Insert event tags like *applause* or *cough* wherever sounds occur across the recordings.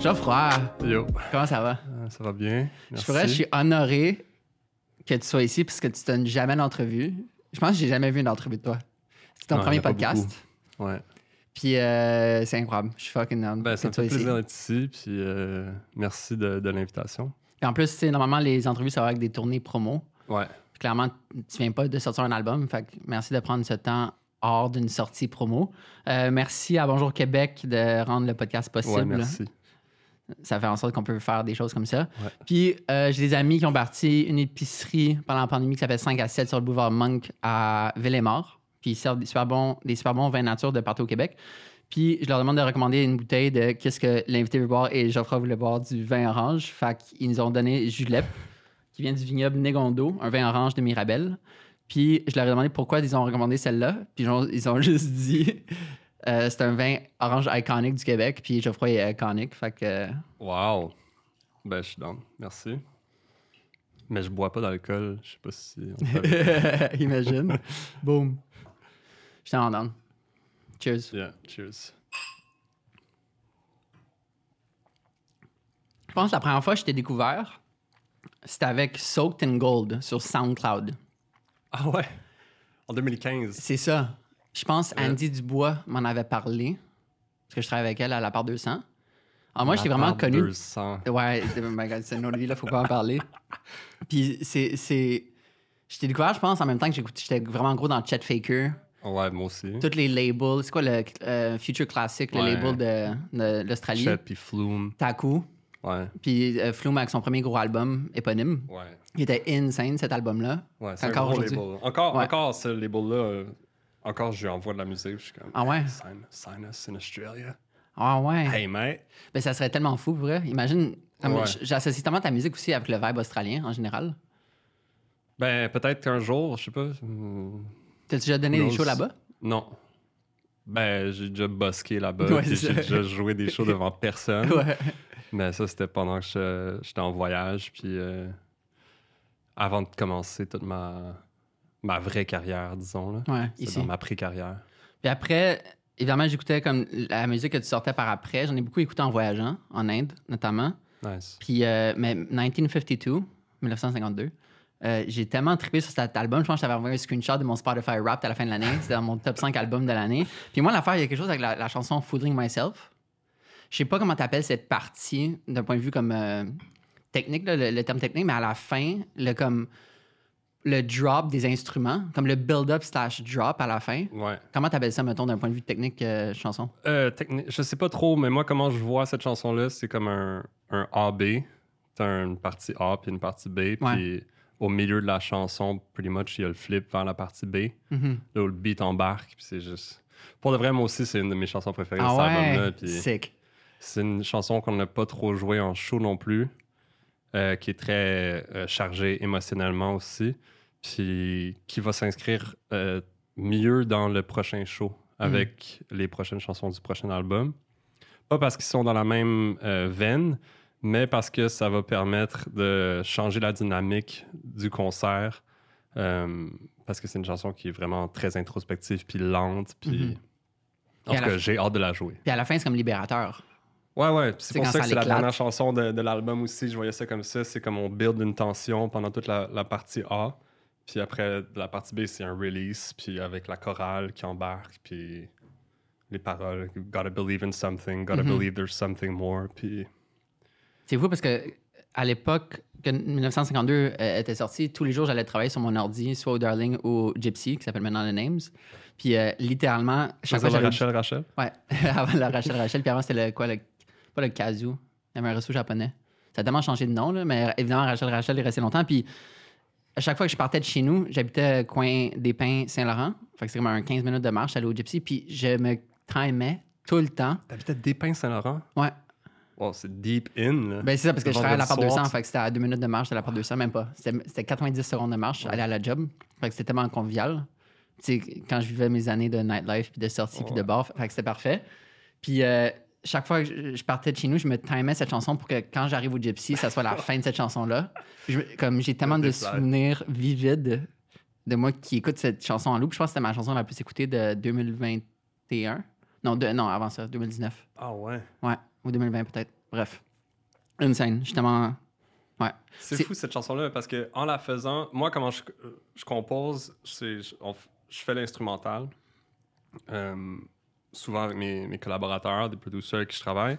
Geoffroy, Yo, comment ça va? Euh, ça va bien? Je pourrais, je suis honoré que tu sois ici parce que tu donnes jamais d'entrevue. Je pense que j'ai jamais vu une entrevue de toi. C'est ton Non, premier podcast. Ouais. Puis euh, c'est incroyable. Je suis fucking down Ben, ça me fait plaisir d'être ici, puis euh, merci de, de l'invitation. Puis en plus, normalement, les entrevues, ça va avec des tournées promo. Ouais. Puis clairement, tu viens pas de sortir un album. Fait que merci de prendre ce temps hors d'une sortie promo. Euh, merci à Bonjour Québec de rendre le podcast Ouais, possible. merci. Ça fait en sorte qu'on peut faire des choses comme ça. Ouais. Puis euh, j'ai des amis qui ont parti une épicerie pendant la pandémie qui s'appelle 5 à 7 sur le boulevard Monk à Ville-et-Mort. Puis ils servent des super bons, des super bons vins nature de partout au Québec. Puis je leur demande de recommander une bouteille de qu'est-ce que l'invité veut boire et Geoffroy voulait boire du vin orange. Fait qu'ils nous ont donné Julep, *laughs* qui vient du vignoble Négondo, un vin orange de Mirabelle. Puis je leur ai demandé pourquoi ils ont recommandé celle-là. Puis ils ont *laughs* juste dit euh, c'est un vin orange iconique du Québec. Puis Geoffroy est iconique. Fait que. Wow. Ben, je suis down. Merci. Mais je bois pas d'alcool. Je sais pas si. on peut- *laughs* Imagine. *laughs* Boom. J'étais en down. Cheers. yeah, cheers. Je pense que la première fois que je t'ai découvert, c'était avec Soaked in Gold sur SoundCloud. Ah ouais? En 2015. C'est ça. Je pense Ouais. Andy Dubois m'en avait parlé. Parce que je travaille avec elle à la part 200. Alors moi, je t'ai La vraiment part connu. 200. Ouais, oh my God, c'est une autre vie, là, faut pas en parler. *laughs* Puis c'est. Je t'ai découvert, je pense, en même temps que j'étais vraiment gros dans Chet Faker. Ouais, moi aussi. Tous les labels. C'est quoi le euh, Future Classic, le label de, de l'Australie? Chet puis Flume. Taku. Ouais. Puis euh, Flume avec son premier gros album éponyme. Ouais. Il était insane cet album-là. Ouais, c'est un Encore gros aujourd'hui. label. Encore, Ouais. encore ce label-là, euh, encore je lui envoie de la musique. Je suis comme, Ah ouais? sign, sign us in Australia. Ah ouais. Hey, mate. Ben, ça serait tellement fou, pour vrai. Imagine. Ouais. J'associe tellement ta musique aussi avec le vibe australien en général. Ben, peut-être qu'un jour, je sais pas. hmm, T'as-tu déjà donné des shows là-bas? Non. Ben, j'ai déjà buské là-bas. Ouais, j'ai déjà joué des shows devant personne. Ouais. Mais ça, c'était pendant que j'étais en voyage. Puis euh, avant de commencer toute ma, ma vraie carrière, disons. Là. Ouais, C'est ici. dans ma pré-carrière. Puis après, évidemment, j'écoutais comme la musique que tu sortais par après. J'en ai beaucoup écouté en voyageant, en Inde notamment. Nice. Puis, euh, mais 1952, 1952, euh, j'ai tellement trippé sur cet album. Je pense que je t'avais envoyé un screenshot de mon Spotify Wrapped à la fin de l'année. C'était dans mon top 5 albums de l'année. Puis moi, l'affaire, il y a quelque chose avec la, la chanson Foodring Myself. Je sais pas comment t'appelles cette partie d'un point de vue comme euh, technique, là, le, le terme technique, mais à la fin, le comme le drop des instruments, comme le build-up slash drop à la fin. Ouais. Comment t'appelles ça, mettons, d'un point de vue technique, euh, chanson? Euh, techni- je sais pas trop, mais moi, comment je vois cette chanson-là, c'est comme un, un A-B. T'as une partie A puis une partie B. Puis au milieu de la chanson, pretty much, il y a le flip vers la partie B. Mhm. Là où le beat embarque. Puis c'est juste. Pour de vrai, moi aussi, c'est une de mes chansons préférées, Ah cet album-là. Sick. c'est une chanson qu'on n'a pas trop jouée en show non plus, euh, qui est très euh, chargée émotionnellement aussi, puis qui va s'inscrire euh, mieux dans le prochain show avec les prochaines chansons du prochain album. Pas parce qu'ils sont dans la même euh, veine, mais parce que ça va permettre de changer la dynamique du concert. parce que c'est une chanson qui est vraiment très introspective, puis lente, puis... Mhm. En tout cas, j'ai hâte de la jouer. Puis à la fin, c'est comme libérateur. Ouais, ouais. C'est pour ça que c'est la dernière chanson de, de l'album aussi. Je voyais ça comme ça. C'est comme on build une tension pendant toute la, la partie A. Puis après, la partie B, c'est un release. Puis avec la chorale qui embarque. Puis les paroles. Gotta believe in something. Gotta Mhm. believe there's something more. Puis C'est fou parce que à l'époque que 1952 euh, était sorti, tous les jours, j'allais travailler sur mon ordi, soit au Darling ou au Gypsy, qui s'appelle maintenant The Names. Puis euh, littéralement, chaque fois j'avais... Rachel, Rachel? Ouais, *laughs* avant le Rachel Rachel, puis avant c'était le quoi, le... pas le Kazu, il y avait un resto japonais. Ça a tellement changé de nom, là, mais évidemment, Rachel Rachel est resté longtemps. Puis à chaque fois que je partais de chez nous, j'habitais coin des Pins Saint-Laurent. Fait que c'est comme un 15 minutes de marche, aller au Gypsy. Puis je me timais tout le temps. T'habitais Despins Saint-Laurent? Ouais. Wow, c'est deep in. Là. Ben, c'est ça, parce que je travaillais à la part vendredi 200, soir, fait que c'était à deux minutes de marche de la part 200, même pas. C'était c'était 90 secondes de marche, aller à la job. Fait que c'était tellement convivial. Tu sais, quand je vivais mes années de nightlife, puis de sortie, puis de Ouais. bar, fait que c'était parfait. Puis euh, chaque fois que je, partais de chez nous, je me timais cette chanson pour que quand j'arrive au Gypsy, ça soit la *laughs* fin de cette chanson-là. Comme j'ai tellement de souvenirs vivides de moi qui écoute cette chanson en loop, je pense que c'était ma chanson la plus écoutée de 2021. Non, de, non, avant ça, 2019. Ah ouais. Ouais, ou 2020 peut-être. Bref. Une scène, justement. Ouais. C'est fou cette chanson-là parce que en la faisant, moi comment je, je compose, c'est je fais l'instrumental. euh, souvent avec mes, mes collaborateurs, des producteurs avec qui je travaille.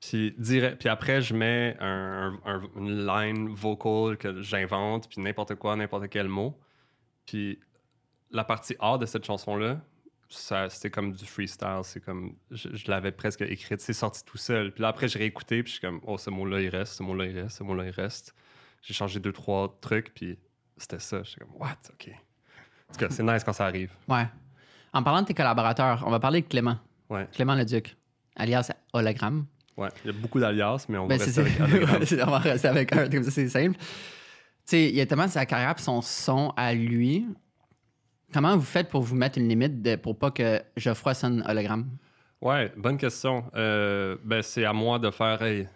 Puis, direct, puis après, je mets un- un- un- une line vocal que j'invente, puis n'importe quoi, n'importe quel mot. Puis la partie A de cette chanson-là, c'était comme du freestyle. C'est comme, je, je l'avais presque écrite, c'est sorti tout seul. Puis là, après, j'ai réécouté, puis je suis comme, oh, ce mot-là, il reste, ce mot-là, il reste, ce mot-là, il reste. J'ai changé deux, trois trucs, puis c'était ça. J'étais comme, what? OK. En tout cas, c'est nice quand ça arrive. Ouais. En parlant de tes collaborateurs, on va parler de Clément. Ouais, Clément Leduc, alias Hologramme. ouais. Il y a beaucoup d'alias, mais on Ben, va rester avec *laughs* on va rester avec un, comme ça, c'est simple. Tu sais, il y a tellement sa carrière et son son à lui. Comment vous faites pour vous mettre une limite de, pour pas que Geoffroy sonne hologramme? Ouais, bonne question. Euh, ben, c'est à moi de faire, hey,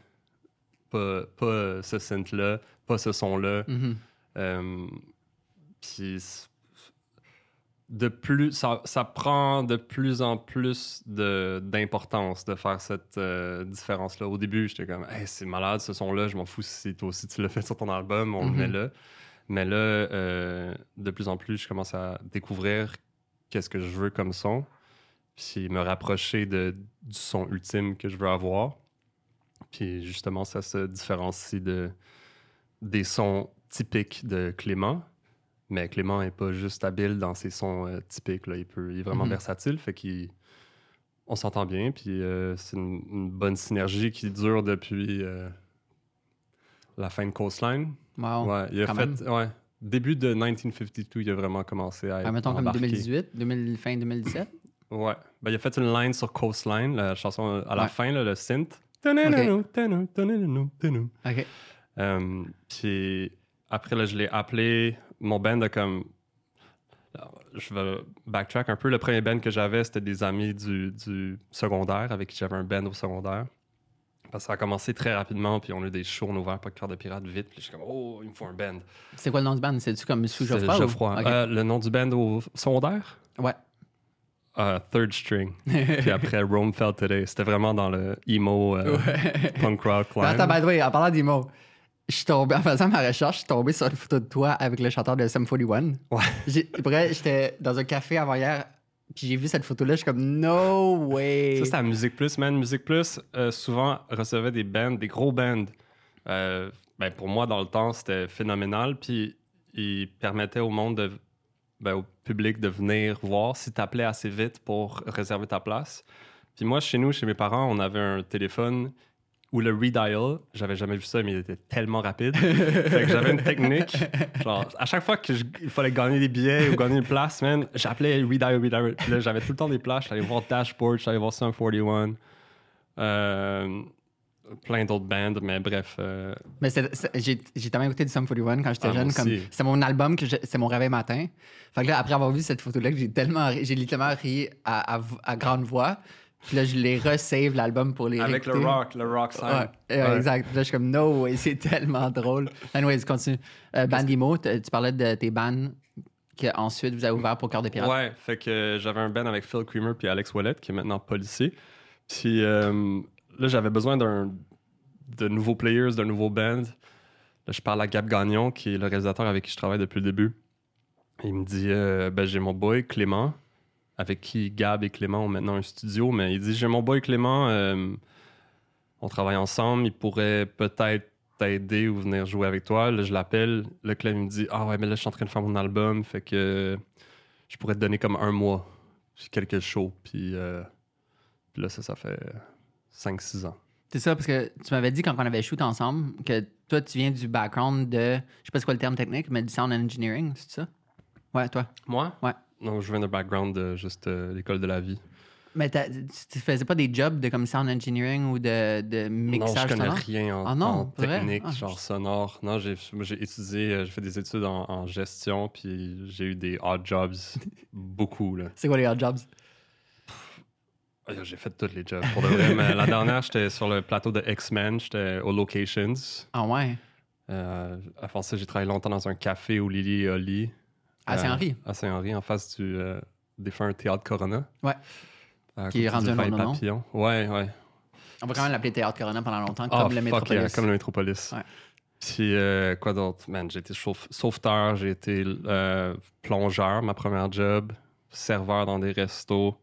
pas, pas ce synth-là, pas ce son-là. Mhm. Euh, Puis de plus, ça, ça prend de plus en plus d'importance de, faire cette euh, différence-là. Au début, j'étais comme, hey, c'est malade ce son-là, je m'en fous si toi aussi tu l'as fait sur ton album, on Mhm. le met là. Mais là, euh, de plus en plus, je commence à découvrir qu'est-ce que je veux comme son, puis me rapprocher de, du son ultime que je veux avoir. Puis justement, ça se différencie de, des sons typiques de Clément. Mais Clément n'est pas juste habile dans ses sons euh, typiques. Là. Il, peut, il est vraiment Mhm. versatile. Fait qu'il on s'entend bien. Puis euh, c'est une, une bonne synergie qui dure depuis euh, la fin de Coastline. Wow. ouais, il a fait. Ouais, début de 1952, il a vraiment commencé à être. Ah, mettons comme embarqué. 2018, 2000, fin 2017. Ouais. Ben, il a fait une line sur Coastline, la chanson à la Ouais. fin, là, le synth. OK. Euh, puis après, là, je l'ai appelé. Mon band a comme. Alors, Je vais backtrack un peu. Le premier band que j'avais, c'était des amis du, du secondaire avec qui j'avais un band au secondaire. Parce que ça a commencé très rapidement, puis on a eu des shows, on a ouvert cœur de pirate vite. Puis je suis comme, oh, il me faut un band. C'est quoi le nom du band? C'est-tu comme sous C'est Geoffroy? ou- Geoffroy. OK. Euh, le nom du band au secondaire? Ouais. Euh, Third String. *laughs* Puis après, Rome Fell Today. C'était vraiment dans le emo euh, Ouais. punk rock climb. Attends, by the way, en parlant des mots, je suis tombé, en faisant ma recherche, je suis tombé sur une photo de toi avec le chanteur de Sum 41. Ouais. Vrai, j'étais dans un café avant hier, puis j'ai vu cette photo-là, je suis comme, no way. Ça, c'est à Musique Plus, man. Musique Plus, euh, souvent, recevait des bands, des gros bands. Euh, ben, pour moi, dans le temps, c'était phénoménal. Puis, ils permettaient au monde, de, ben, au public, de venir voir si tu appelais assez vite pour réserver ta place. Puis moi, chez nous, chez mes parents, on avait un téléphone où le redial, j'avais jamais vu ça, mais il était tellement rapide. fait que j'avais une technique. Genre, à chaque fois qu'il fallait gagner des billets ou gagner une place, man, j'appelais redial, redial. Puis là, j'avais tout le temps des places. J'allais voir Dashboard, j'allais voir Sum 41. Euh, plein d'autres bands, mais bref. euh, Mais j'ai j'ai tellement écouté du Sum 41 quand j'étais Ah, jeune. C'est mon album, que c'est mon réveil matin. Fait que là, après avoir vu cette photo-là, j'ai tellement j'ai littéralement ri à, à, à grande voix. Puis là, je les resave l'album pour les avec le rock, le rock. Ouais, euh, Ouais. exact. Là, je suis comme, no way, *laughs* c'est tellement drôle. Anyways, continue. Euh, Bandimo, t- tu parlais de tes bands qu'ensuite vous avez ouvert pour Cœur de Pirate. Ouais, fait que j'avais un band avec Phil Creamer puis Alex Wallet, qui est maintenant policier. Puis euh, là, j'avais besoin d'un de nouveaux players, d'un nouveau band. Là, je parle à Gab Gagnon, qui est le réalisateur avec qui je travaille depuis le début. Il me dit euh, ben, J'ai mon boy Clément, avec qui Gab et Clément ont maintenant un studio, mais il dit J'ai mon boy Clément, euh, on travaille ensemble, il pourrait peut-être t'aider ou venir jouer avec toi. Là, je l'appelle. Le Clem il me dit Ah ouais, mais là, je suis en train de faire mon album, fait que je pourrais te donner comme un mois. J'ai quelques shows, puis, euh, puis là, ça, ça fait 5-6 ans. C'est ça, parce que tu m'avais dit quand on avait shoot ensemble que toi, tu viens du background de, je sais pas c'est quoi le terme technique, mais du sound engineering, c'est ça? Ouais, toi. Moi? Ouais. Non, je viens d'un background de juste euh, l'école de la vie. Mais tu faisais pas des jobs de comme sound engineering ou de, de non, mixage je connais sonore? rien en, Ah non, en technique, Ah, genre sonore. Non, j'ai étudié, euh, j'ai fait des études en, en gestion, puis j'ai eu des odd jobs, *laughs* beaucoup. C'est quoi les hot jobs? Ah, J'ai fait tous les jobs, pour de vrai. mais la dernière, j'étais sur le plateau de X-Men, j'étais aux Locations. Ah ouais? Euh, avant ça, j'ai travaillé longtemps dans un café où Lily et Oli. À euh, Saint-Henri. À Saint-Henri, en face du euh, défunt théâtre Corona. Ouais. Qui est rendu du un nom? Papillon. Ouais, ouais. On va quand même l'appeler Théâtre Corona pendant longtemps, Ah, comme le Métropolis. yeah, comme le Métropolis. Ouais. Puis euh, quoi d'autre? Man, j'ai été sauveteur, j'ai été euh, plongeur, ma première job, serveur dans des restos.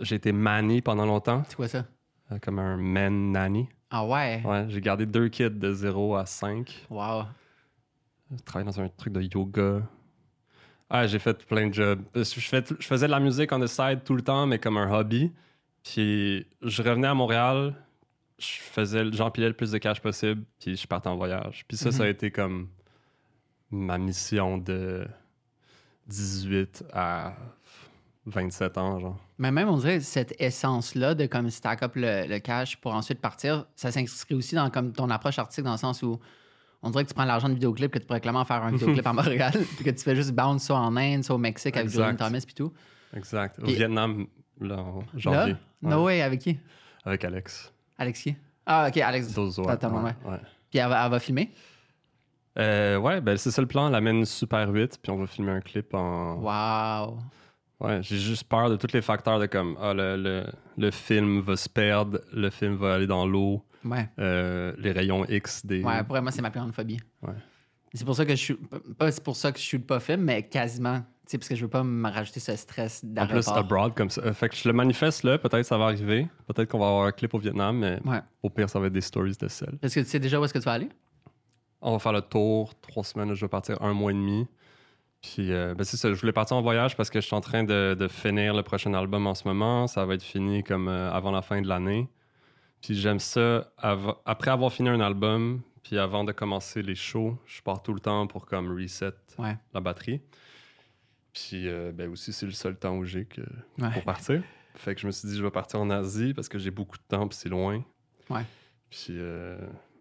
J'ai été manny pendant longtemps, C'est quoi ça? euh, comme un man nanny. Ah ouais? Ouais, j'ai gardé deux kids de 0 à 5. Wow. Je travaillais dans un truc de yoga. Ah, j'ai fait plein de jobs. Je, fais- je faisais de la musique on the side tout le temps, mais comme un hobby. Puis je revenais à Montréal, je faisais, j'empilais le plus de cash possible, puis je partais en voyage. Puis ça, ça a Mhm. été comme ma mission de 18 à 27 ans, genre. Mais même, on dirait, cette essence-là de comme stack up le, le cash pour ensuite partir, ça s'inscrit aussi dans comme ton approche artistique dans le sens où on dirait que tu prends l'argent de vidéoclip, que tu pourrais clairement faire un vidéoclip à *laughs* Montréal, puis que tu fais juste bounce ça en Inde, ça au Mexique avec. Julian Thomas puis tout. Exact. Au Vietnam, là, en janvier. Là? No way, avec qui? Avec Alex. Alex qui? Ah, ok, Alex. Dozo, Attends, ouais, ouais. ouais. Puis elle va, elle va filmer? Euh, ouais, ben c'est ça le plan. On l'amène Super 8, puis on va filmer un clip en. Wow. Ouais, j'ai juste peur de tous les facteurs de comme ah, le, le, le film va se perdre, le film va aller dans l'eau, Ouais. euh, les rayons X des. Ouais, pour moi, c'est ma plus grande phobie. Ouais. C'est pour ça que je suis. Pas c'est pour ça que je suis pas film, mais quasiment. Tu sais, parce que je veux pas me rajouter ce stress en plus, d'aéroport. abroad comme ça. Euh, Fait que je le manifeste là, peut-être ça va arriver. Peut-être qu'on va avoir un clip au Vietnam, mais Ouais. au pire, ça va être des stories de sel. Est-ce que tu sais déjà où est-ce que tu vas aller? On va faire le tour, trois semaines, je vais partir un mois et demi. Puis, euh, ben c'est ça, je voulais partir en voyage parce que je suis en train de, de finir le prochain album en ce moment. Ça va être fini comme euh, avant la fin de l'année. Puis j'aime ça, av- après avoir fini un album, puis avant de commencer les shows, je pars tout le temps pour comme reset Ouais. la batterie. Puis euh, ben aussi, c'est le seul temps où j'ai Ouais. pour partir. Fait que je me suis dit, je vais partir en Asie parce que j'ai beaucoup de temps, puis c'est loin. Ouais. Puis euh,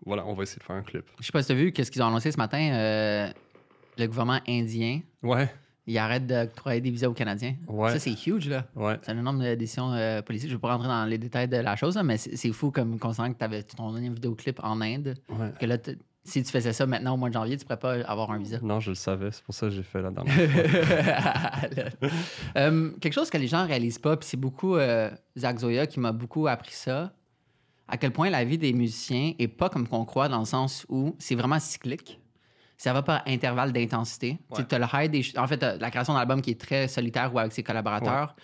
voilà, on va essayer de faire un clip. Je sais pas si tu as vu qu'est-ce qu'ils ont annoncé ce matin. Euh, le gouvernement indien, Ouais, il arrête d'octroyer des visas aux Canadiens. Ouais. Ça, c'est huge, là. ouais. C'est un énorme de décision euh, politique. Je ne vais pas rentrer dans les détails de la chose, là, mais c'est fou comme considérant que tu avais ton dernier vidéoclip en Inde. ouais. Que là, si tu faisais ça maintenant au mois de janvier, tu pourrais pas avoir un visa. Non, je le savais. C'est pour ça que j'ai fait la *laughs* dernière. Euh, quelque chose que les gens réalisent pas, puis c'est beaucoup euh, Zach Zoya qui m'a beaucoup appris ça, à quel point la vie des musiciens est pas comme qu'on croit dans le sens où c'est vraiment cyclique. Ça va par intervalle d'intensité. Ouais. Tu as le high des En fait, la création d'album qui est très solitaire ou avec ses collaborateurs.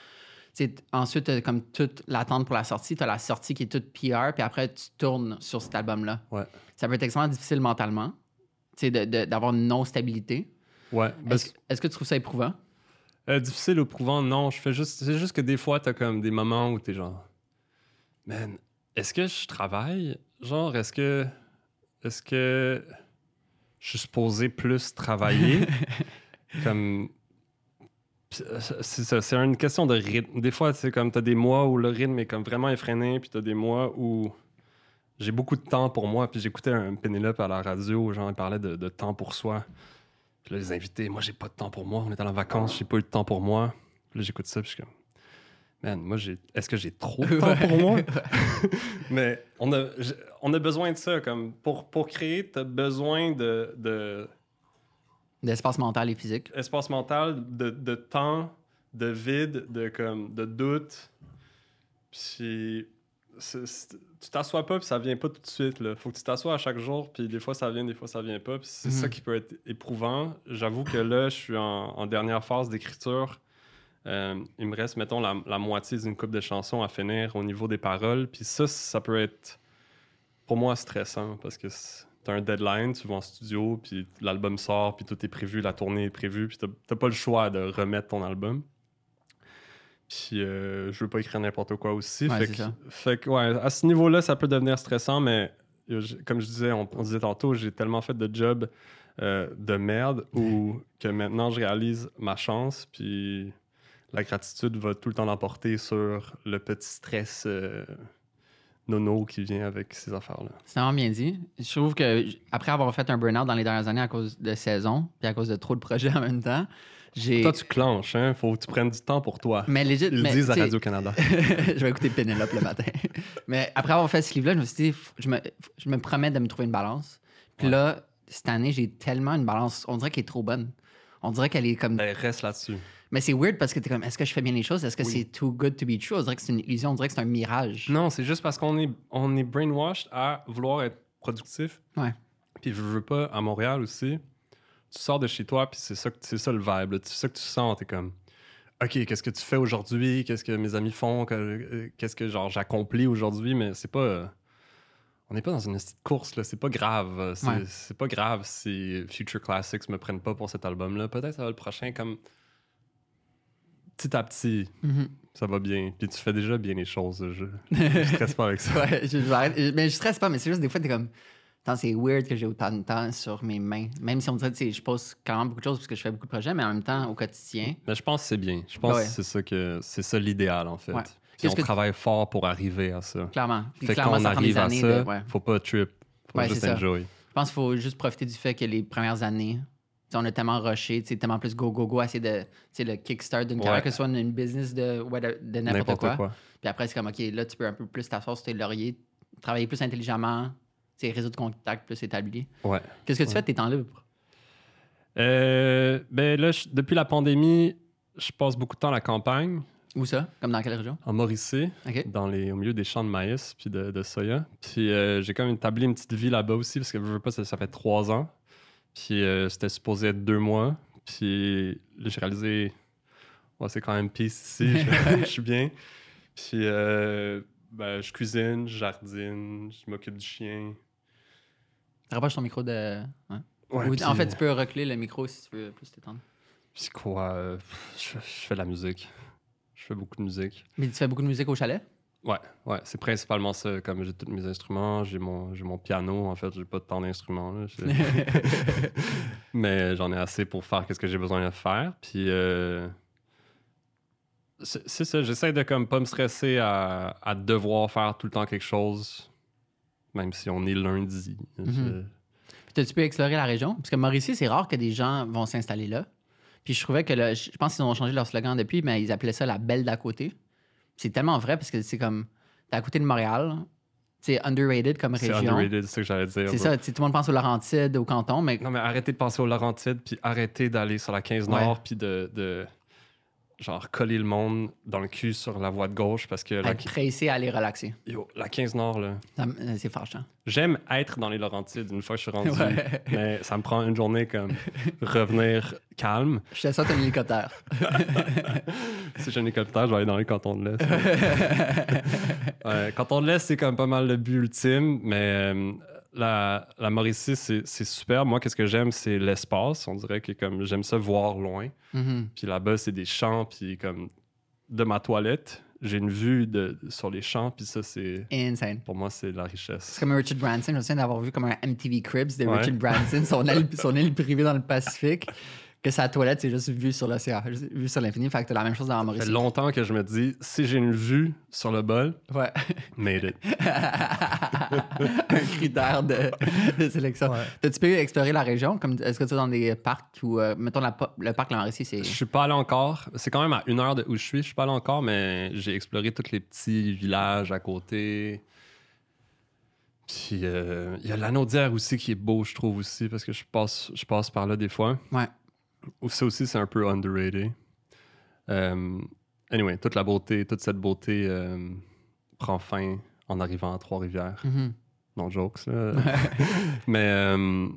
Tu Ensuite, t'as comme toute l'attente pour la sortie. Tu as la sortie qui est toute PR, puis après, tu tournes sur cet album-là. Ouais. Ça peut être extrêmement difficile mentalement, tu sais, de- de- d'avoir une non-stabilité. Ouais. Est-ce que tu trouves ça éprouvant? Euh, difficile ou prouvant, non. Je fais juste. C'est juste que des fois, t'as comme des moments où t'es genre. Man, est-ce que je travaille? Genre, est-ce que. Est-ce que. Je suis supposé plus travailler? *laughs* comme. C'est une question de rythme. Des fois, c'est comme t'as des mois où le rythme est comme vraiment effréné, puis t'as des mois où j'ai beaucoup de temps pour moi. Puis j'écoutais un Pénélope à la radio, genre, il parlait de, de temps pour soi. Puis là, les invités, moi, j'ai pas de temps pour moi. On est en vacances, j'ai pas eu de temps pour moi. Puis là, j'écoute ça, puis je suis comme, man, moi, j'ai... est-ce que j'ai trop de *laughs* temps pour moi? *laughs* Mais on a, j'ai- on a besoin de ça. Comme pour, pour créer, t'as besoin de, de D'espace mental et physique. espace mental, de, de temps, de vide, de, comme, de doute. Puis c'est- c'est- tu t'assois pas, puis ça vient pas tout de suite. Là. Faut que tu t'assoies à chaque jour, puis des fois ça vient, des fois ça vient pas. Puis c'est Mhm. ça qui peut être éprouvant. J'avoue que là, je suis en, en dernière phase d'écriture. Euh, il me reste, mettons, la, la moitié d'une coupe de chansons à finir au niveau des paroles. Puis ça, ça peut être, pour moi, stressant parce que t'as un deadline, tu vas en studio, puis l'album sort, puis tout est prévu, la tournée est prévue, puis t'as pas le choix de remettre ton album. Puis euh, je veux pas écrire n'importe quoi aussi. Ouais, fait, que, ça. fait que, ouais, à ce niveau-là, ça peut devenir stressant, mais euh, comme je disais, on, on disait tantôt, j'ai tellement fait de jobs euh, de merde où *laughs* que maintenant je réalise ma chance, puis la gratitude va tout le temps l'emporter sur le petit stress euh, nono qui vient avec ces affaires-là. C'est vraiment bien dit. Je trouve que après avoir fait un burn-out dans les dernières années à cause de saison, puis à cause de trop de projets en même temps, j'ai. Toi, tu clenches, hein? Faut que tu prennes du temps pour toi. Mais legit, Ils le mais, disent à Radio-Canada. *laughs* je vais écouter Pénélope le matin. *laughs* mais après avoir fait ce livre-là, je me suis dit, je me, je me promets de me trouver une balance. Puis Ouais. là, cette année, j'ai tellement une balance. On dirait qu'elle est trop bonne. On dirait qu'elle est comme. Ben, reste là-dessus. Mais c'est weird parce que t'es comme, est-ce que je fais bien les choses? Est-ce que Oui. c'est too good to be true? On dirait que c'est une illusion, on dirait que c'est un mirage. Non, c'est juste parce qu'on est, on est brainwashed à vouloir être productif. Ouais. Puis je veux pas, à Montréal aussi, tu sors de chez toi, puis c'est ça, que- c'est ça le vibe. C'est ça que tu sens. T'es comme, OK, qu'est-ce que tu fais aujourd'hui? Qu'est-ce que mes amis font? Euh, Qu'est-ce que genre j'accomplis aujourd'hui? Mais c'est pas. on n'est pas dans une petite course, là. C'est pas grave. C'est Ouais. c'est pas grave si Future Classics me prennent pas pour cet album-là. Peut-être ça va le prochain comme. Petit à petit, Mhm. ça va bien. Puis tu fais déjà bien les choses. Je, *laughs* je stresse pas avec ça. Ouais, je, je mais je stresse pas, mais c'est juste des fois, t'es comme. Attends, c'est weird que j'ai autant de temps sur mes mains. Même si on dirait, tu sais, je pose quand même beaucoup de choses parce que je fais beaucoup de projets, mais en même temps, au quotidien. Mais je pense que c'est bien. Je pense Ouais. que c'est ça que c'est ça l'idéal en fait. Ouais. Puis on que- travaille fort pour arriver à ça. Clairement. Puis Fait arrive à ça, de- faut pas trip, faut juste ça. enjoy. Je pense qu'il faut juste profiter du fait que les premières années, on a tellement rushé, tellement plus go, go, go, essayer de, le kickstart d'une Ouais. carrière, que ce soit une, une business de, ouais, de, de n'importe quoi. quoi. Puis après, c'est comme, OK, là, tu peux un peu plus t'asseoir sur tes lauriers, travailler plus intelligemment, tu sais, réseau de contacts plus établi. Ouais. Qu'est-ce que tu Ouais. fais de tes temps libres? Euh, ben là, je- depuis la pandémie, je passe beaucoup de temps à la campagne, Où ça? Comme dans quelle région? en Mauricie, OK. dans les, au milieu des champs de maïs puis de, de soya. Puis euh, j'ai quand même établi une petite vie là-bas aussi, parce que je veux pas, ça, ça fait trois ans. Puis euh, c'était supposé être deux mois. Puis j'ai réalisé, ouais, c'est quand même peace ici, *laughs* je, suis bien. Puis euh, ben, je cuisine, je jardine, je m'occupe du chien. Rapproche ton micro de. ouais. Ouais, Ou- puis, en fait, tu peux reculer le micro si tu veux plus t'étendre. Puis quoi, euh, je, je fais de la musique. Je fais beaucoup de musique. Mais tu fais beaucoup de musique au chalet? Ouais, ouais, c'est principalement ça. Comme j'ai tous mes instruments, j'ai mon, j'ai mon piano. En fait, j'ai pas tant d'instruments. là. *laughs* Mais j'en ai assez pour faire ce que j'ai besoin de faire. Puis euh, c'est c'est ça. J'essaie de comme pas me stresser à, à devoir faire tout le temps quelque chose, même si on est lundi. Je- Puis tu peux explorer la région? Parce que Mauricie, c'est rare que des gens vont s'installer là. Puis je trouvais que, le- je pense qu'ils ont changé leur slogan depuis, mais ils appelaient ça la belle d'à côté. C'est tellement vrai parce que c'est comme, t'es à côté de Montréal, c'est underrated comme C'est région. underrated, c'est ça que j'allais dire. C'est ça, tout le monde pense aux Laurentides, au canton, mais Non, mais arrêtez de penser aux Laurentides, puis arrêtez d'aller sur la 15 Ouais. Nord, puis de, de, genre coller le monde dans le cul sur la voie de gauche, parce que la, être pressé à aller relaxer. yo, la 15 Nord, là, euh, C'est fâchant. j'aime être dans les Laurentides une fois que je suis rendu, Ouais. *laughs* mais ça me prend une journée comme revenir calme. Je te saute un hélicoptère. *laughs* Si j'ai un hélicoptère, je vais aller dans les cantons de l'Est. Ouais, *laughs* canton de l'Est, c'est comme pas mal le but ultime, mais euh, la, la Mauricie, c'est c'est super. Moi, qu'est-ce que j'aime, c'est l'espace. On dirait que comme j'aime ça voir loin. Mhm. Puis là-bas, c'est des champs, puis comme de ma toilette, j'ai une vue de, sur les champs, puis ça, c'est Insane. pour moi, c'est de la C'est richesse. comme un Richard Branson. Je me souviens d'avoir vu comme un MTV Cribs de Ouais. Richard Branson, son aile, son île privée dans le Pacifique, que sa toilette, c'est juste vue sur l'océan, vue sur l'infini. Fait que t'as la même chose dans la Ça fait Mauricie. longtemps que je me dis, si j'ai une vue sur le bol, Ouais. made it. *laughs* un critère de, de sélection. T'as-tu pu explorer la région? Comme, est-ce que tu es dans des parcs ou, euh, mettons, la, le parc La Mauricie, c'est. Je suis pas allé encore. C'est quand même à une heure de où je suis. Je suis pas allé encore, mais j'ai exploré tous les petits villages à côté. Puis euh, il y a l'anaudière aussi qui est beau, je trouve aussi, parce que je passe, je passe par là des fois. Ouais. Ça aussi, c'est un peu underrated. Euh, anyway, toute la beauté, toute cette beauté euh, prend fin en arrivant à Trois-Rivières. Mhm. Non, jokes, là. *laughs* *laughs* mais euh,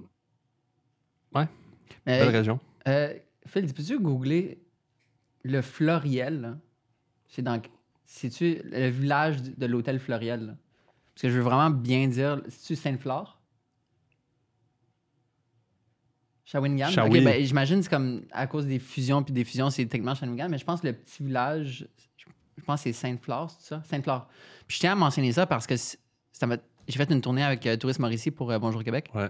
Mais, belle région. euh, Phil, peux-tu googler le Floriel? C'est dans. C'est-tu le village de l'hôtel Floriel? là? Parce que je veux vraiment bien dire. C'est-tu Sainte-Flore? Shawinigan? Shawi. Ok, ben, j'imagine c'est comme à cause des fusions, puis des fusions, c'est techniquement Shawinigan, mais je pense que le petit village, je pense que c'est Sainte-Flore, c'est ça? Sainte-Flore. Puis je tiens à mentionner ça parce que ça m'a- j'ai fait une tournée avec euh, Tourisme Mauricie pour euh, Bonjour Québec. Ouais.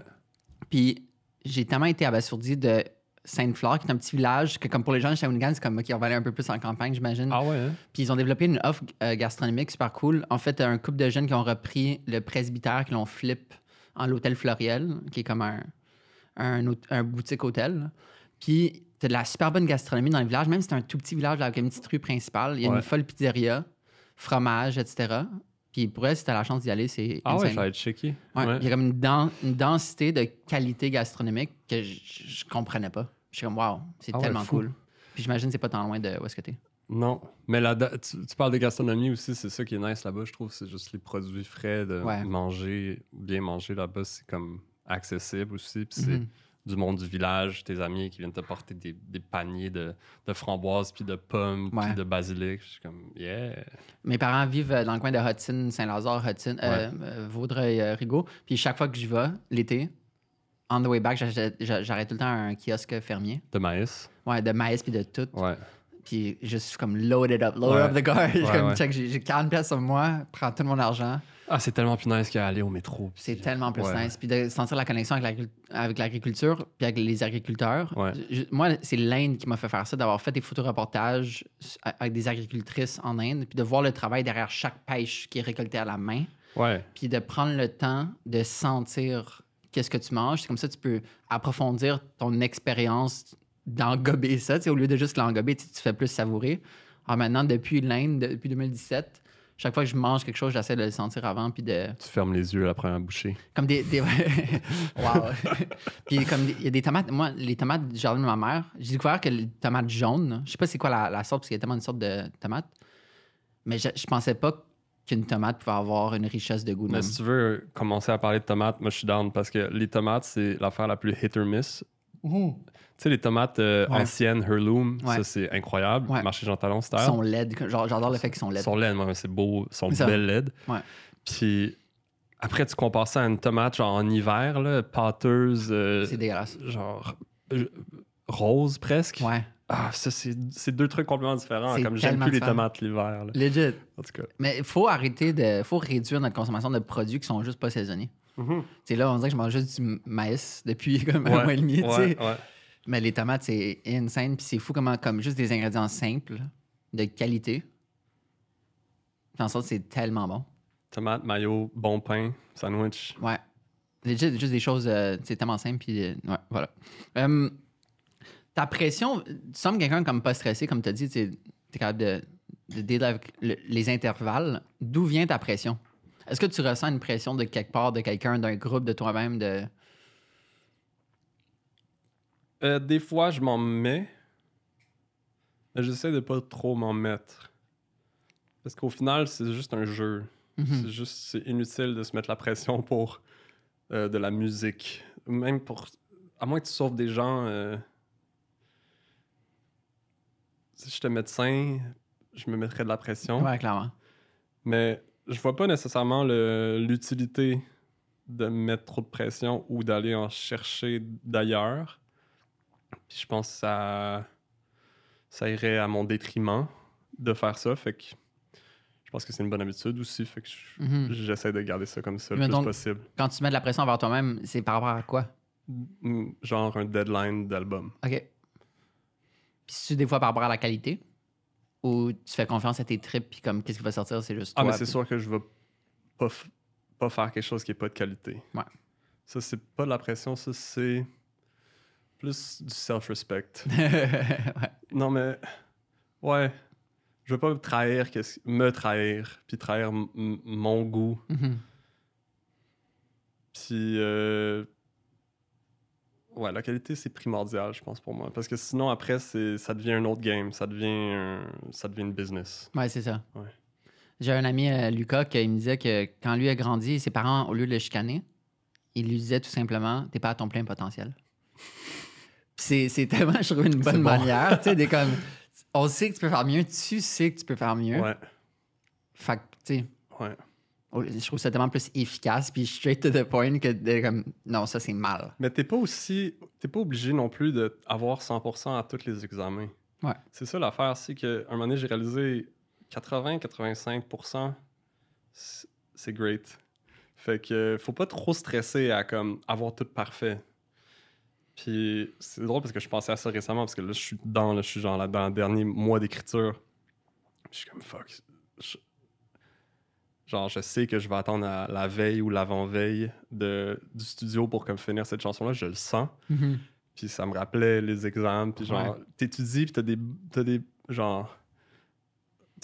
Puis j'ai tellement été abasourdi de Sainte-Flore, qui est un petit village que, comme pour les gens de Shawinigan, c'est comme qui on va aller un peu plus en campagne, j'imagine. Ah ouais, hein? Puis ils ont développé une offre euh, gastronomique super cool. En fait, un couple de jeunes qui ont repris le presbytère, qui l'ont flip en l'hôtel Floriel, qui est comme un, un, boutique hôtel. Puis t'as de la super bonne gastronomie dans le village, même si c'est un tout petit village avec une petite rue principale. Il y a Ouais. une folle pizzeria, fromage, etc. Puis pour elle, si t'as la chance d'y aller, c'est Ah ouais, ça va être checké. Ouais, Ouais. Il y a comme une, une densité de qualité gastronomique que je, comprenais pas. Je suis comme, wow, c'est Ah tellement cool. Puis j'imagine que c'est pas tant loin de où est-ce que t'es. Non. Mais là, tu, tu parles de gastronomie aussi, c'est ça qui est nice là-bas, je trouve. C'est juste les produits frais de Ouais. manger, bien manger là-bas, c'est comme accessible aussi. Puis c'est Mhm. du monde du village, tes amis qui viennent te porter des, des paniers de, de framboises, puis de pommes, Ouais. puis de basilic. Je suis comme, yeah. Mes parents vivent euh, dans le coin de Hudson, Saint-Lazare, Hudson, euh, euh, Vaudreuil, euh, Rigaud. Puis chaque fois que j'y vais, l'été, on the way back, j'arrête tout le temps à un kiosque fermier. De maïs? Ouais, de maïs puis de tout. Ouais. Puis juste comme loaded up, load Ouais. up the car. *laughs* Ouais, comme, check, j'ai 40 pièces sur moi, prends tout mon argent. Ah, c'est tellement plus nice qu'aller au métro. C'est tellement plus Ouais. nice. Puis de sentir la connexion avec l'agri- avec l'agriculture puis avec les agriculteurs. Ouais. Je- moi, c'est l'Inde qui m'a fait faire ça, d'avoir fait des photoreportages avec des agricultrices en Inde, puis de voir le travail derrière chaque pêche qui est récoltée à la main, Ouais. puis de prendre le temps de sentir qu'est-ce que tu manges. C'est comme ça que tu peux approfondir ton expérience d'engober ça. Tu sais, au lieu de juste l'engober, tu, tu fais plus savourer. Alors maintenant, depuis l'Inde, depuis 2017, chaque fois que je mange quelque chose, j'essaie de le sentir avant, puis de, Tu fermes les yeux à la première bouchée. comme des. des... *laughs* wow! *laughs* Puis comme il y a des tomates. Moi, les tomates du jardin de ma mère, j'ai découvert que les tomates jaunes, je sais pas c'est quoi la, la sorte, parce qu'il y a tellement de sortes de tomates, mais je, je pensais pas qu'une tomate pouvait avoir une richesse de goût. de Mais même. si tu veux commencer à parler de tomates, moi je suis down parce que les tomates, c'est l'affaire la plus hit or miss. Sais, les tomates euh, Ouais. anciennes, Heirloom, Ouais. ça c'est incroyable. Ouais. Marché Jean Talon, c'est Ils sont laides. Genre, J'adore le fait qu'ils sont Ils laides. sont laides, moi, mais c'est beau. Ils sont belles. Ouais. Puis après, tu compares ça à une tomate genre en hiver, là, pâteuse, euh, C'est dégueulasse. genre euh, rose presque. Ouais, Ah, ça, c'est deux trucs complètement différents. Comme j'aime plus les tomates l'hiver. legit. En tout cas. Mais il faut arrêter de. faut réduire notre consommation de produits qui sont juste pas saisonniers. Tu sais, là, on dirait que je mange juste du maïs depuis *laughs* comme un mois et demi, ouais, ouais. Mais les tomates, c'est insane. Puis c'est fou comment, comme juste des ingrédients simples, de qualité. Puis en sorte, c'est tellement bon. Tomate, maillot, bon pain, sandwich. Ouais. Legit, juste des choses, euh, c'est tellement simple. Puis, euh, ouais, voilà. Euh, ta pression, tu sembles quelqu'un comme pas stressé, comme tu as dit, tu es capable de, de avec le- les intervalles. D'où vient ta pression? Est-ce que tu ressens une pression de quelque part, de quelqu'un, d'un groupe, de toi-même? De... Euh, des fois, je m'en mets, mais j'essaie de pas trop m'en mettre. Parce qu'au final, c'est juste un jeu. Mhm. C'est juste, c'est inutile de se mettre la pression pour euh, de la musique. Même pour. À moins que tu sauves des gens. euh, Si j'étais médecin, je me mettrais de la pression. Ouais, clairement. Mais je vois pas nécessairement le- l'utilité de mettre trop de pression ou d'aller en chercher d'ailleurs. Puis je pense que ça, ça irait à mon détriment de faire ça. Fait que je pense que c'est une bonne habitude aussi. Fait que je- Mhm. j'essaie de garder ça comme ça le Mais plus donc- possible. Quand tu mets de la pression envers toi-même, c'est par rapport à quoi? Mm, Genre un deadline d'album. OK. Puis c'est des fois par rapport à la qualité? Ou tu fais confiance à tes tripes, puis comme qu'est-ce qui va sortir, c'est juste Ah, toi. mais c'est puis- sûr que je vais pas, pas faire quelque chose qui est pas de qualité. Ouais. Ça, c'est pas de la pression, ça, c'est plus du self-respect. *laughs* ouais. Non, mais. Ouais. Je veux pas me trahir, me trahir, puis trahir mon goût. Mhm. Puis. euh, Ouais, la qualité, c'est primordial, je pense, pour moi. Parce que sinon, après, ça devient un autre game. Ça devient, un- ça devient une business. Ouais, c'est ça. Ouais. J'ai un ami, euh, Lucas, qui me disait que quand lui a grandi, ses parents, au lieu de le chicaner, ils lui disaient tout simplement T'es pas à ton plein potentiel. C'est c'est tellement, je trouve, une bonne bon. manière. tu sais, des *laughs* comme, on sait que tu peux faire mieux, tu sais que tu peux faire mieux. Ouais, Fait que, tu sais, ouais. au- je trouve ça tellement plus efficace, puis straight to the point que de comme, non, ça c'est mal. Mais t'es pas aussi. T'es pas obligé non plus d'avoir 100% à tous les examens. Ouais. C'est ça l'affaire, c'est qu'à un moment donné, j'ai réalisé 80-85%, c'est- c'est great. Fait que faut pas trop stresser à comme avoir tout parfait. Puis c'est drôle parce que je pensais à ça récemment parce que là je suis dans, là, je suis genre là dans le dernier mois d'écriture. Je suis comme fuck. je- Genre je sais que je vais attendre à la veille ou l'avant-veille de, du studio pour comme finir cette chanson-là, je le sens. Mhm. Puis ça me rappelait les examens. Puis genre, t'étudies, puis t'as des, t'as des. Genre.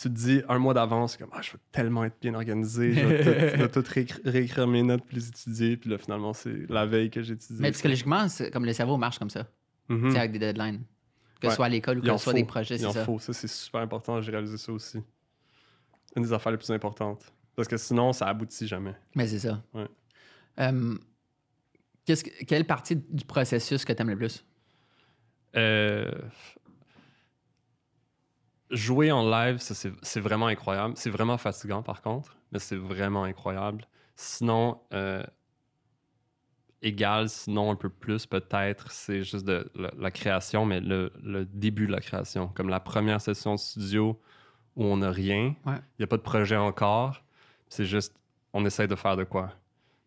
Tu te dis un mois d'avance, comme, ah, je vais tellement être bien organisé. Je vais tout, *laughs* réécrire mes notes, puis les étudier. Puis là, finalement, c'est la veille que j'étudie. Mais psychologiquement, comme le cerveau marche comme ça, sais, avec des deadlines. que Ouais. ce soit à l'école ou que ce soit faut. des projets, Il c'est en ça. faut. Ça, c'est super important. J'ai réalisé ça aussi. Une des affaires les plus importantes. Parce que sinon, ça aboutit jamais. Mais c'est ça. Ouais. Euh, qu'est-ce que- quelle partie du processus que tu aimes le plus? Euh, Jouer en live, c'est vraiment incroyable. C'est vraiment fatigant, par contre, mais c'est vraiment incroyable. Sinon, euh, égal, sinon un peu plus, peut-être, c'est juste de la, la création, mais le, le début de la création. Comme la première session de studio où on n'a rien, il Ouais. n'y a pas de projet encore, c'est juste, on essaie de faire de quoi.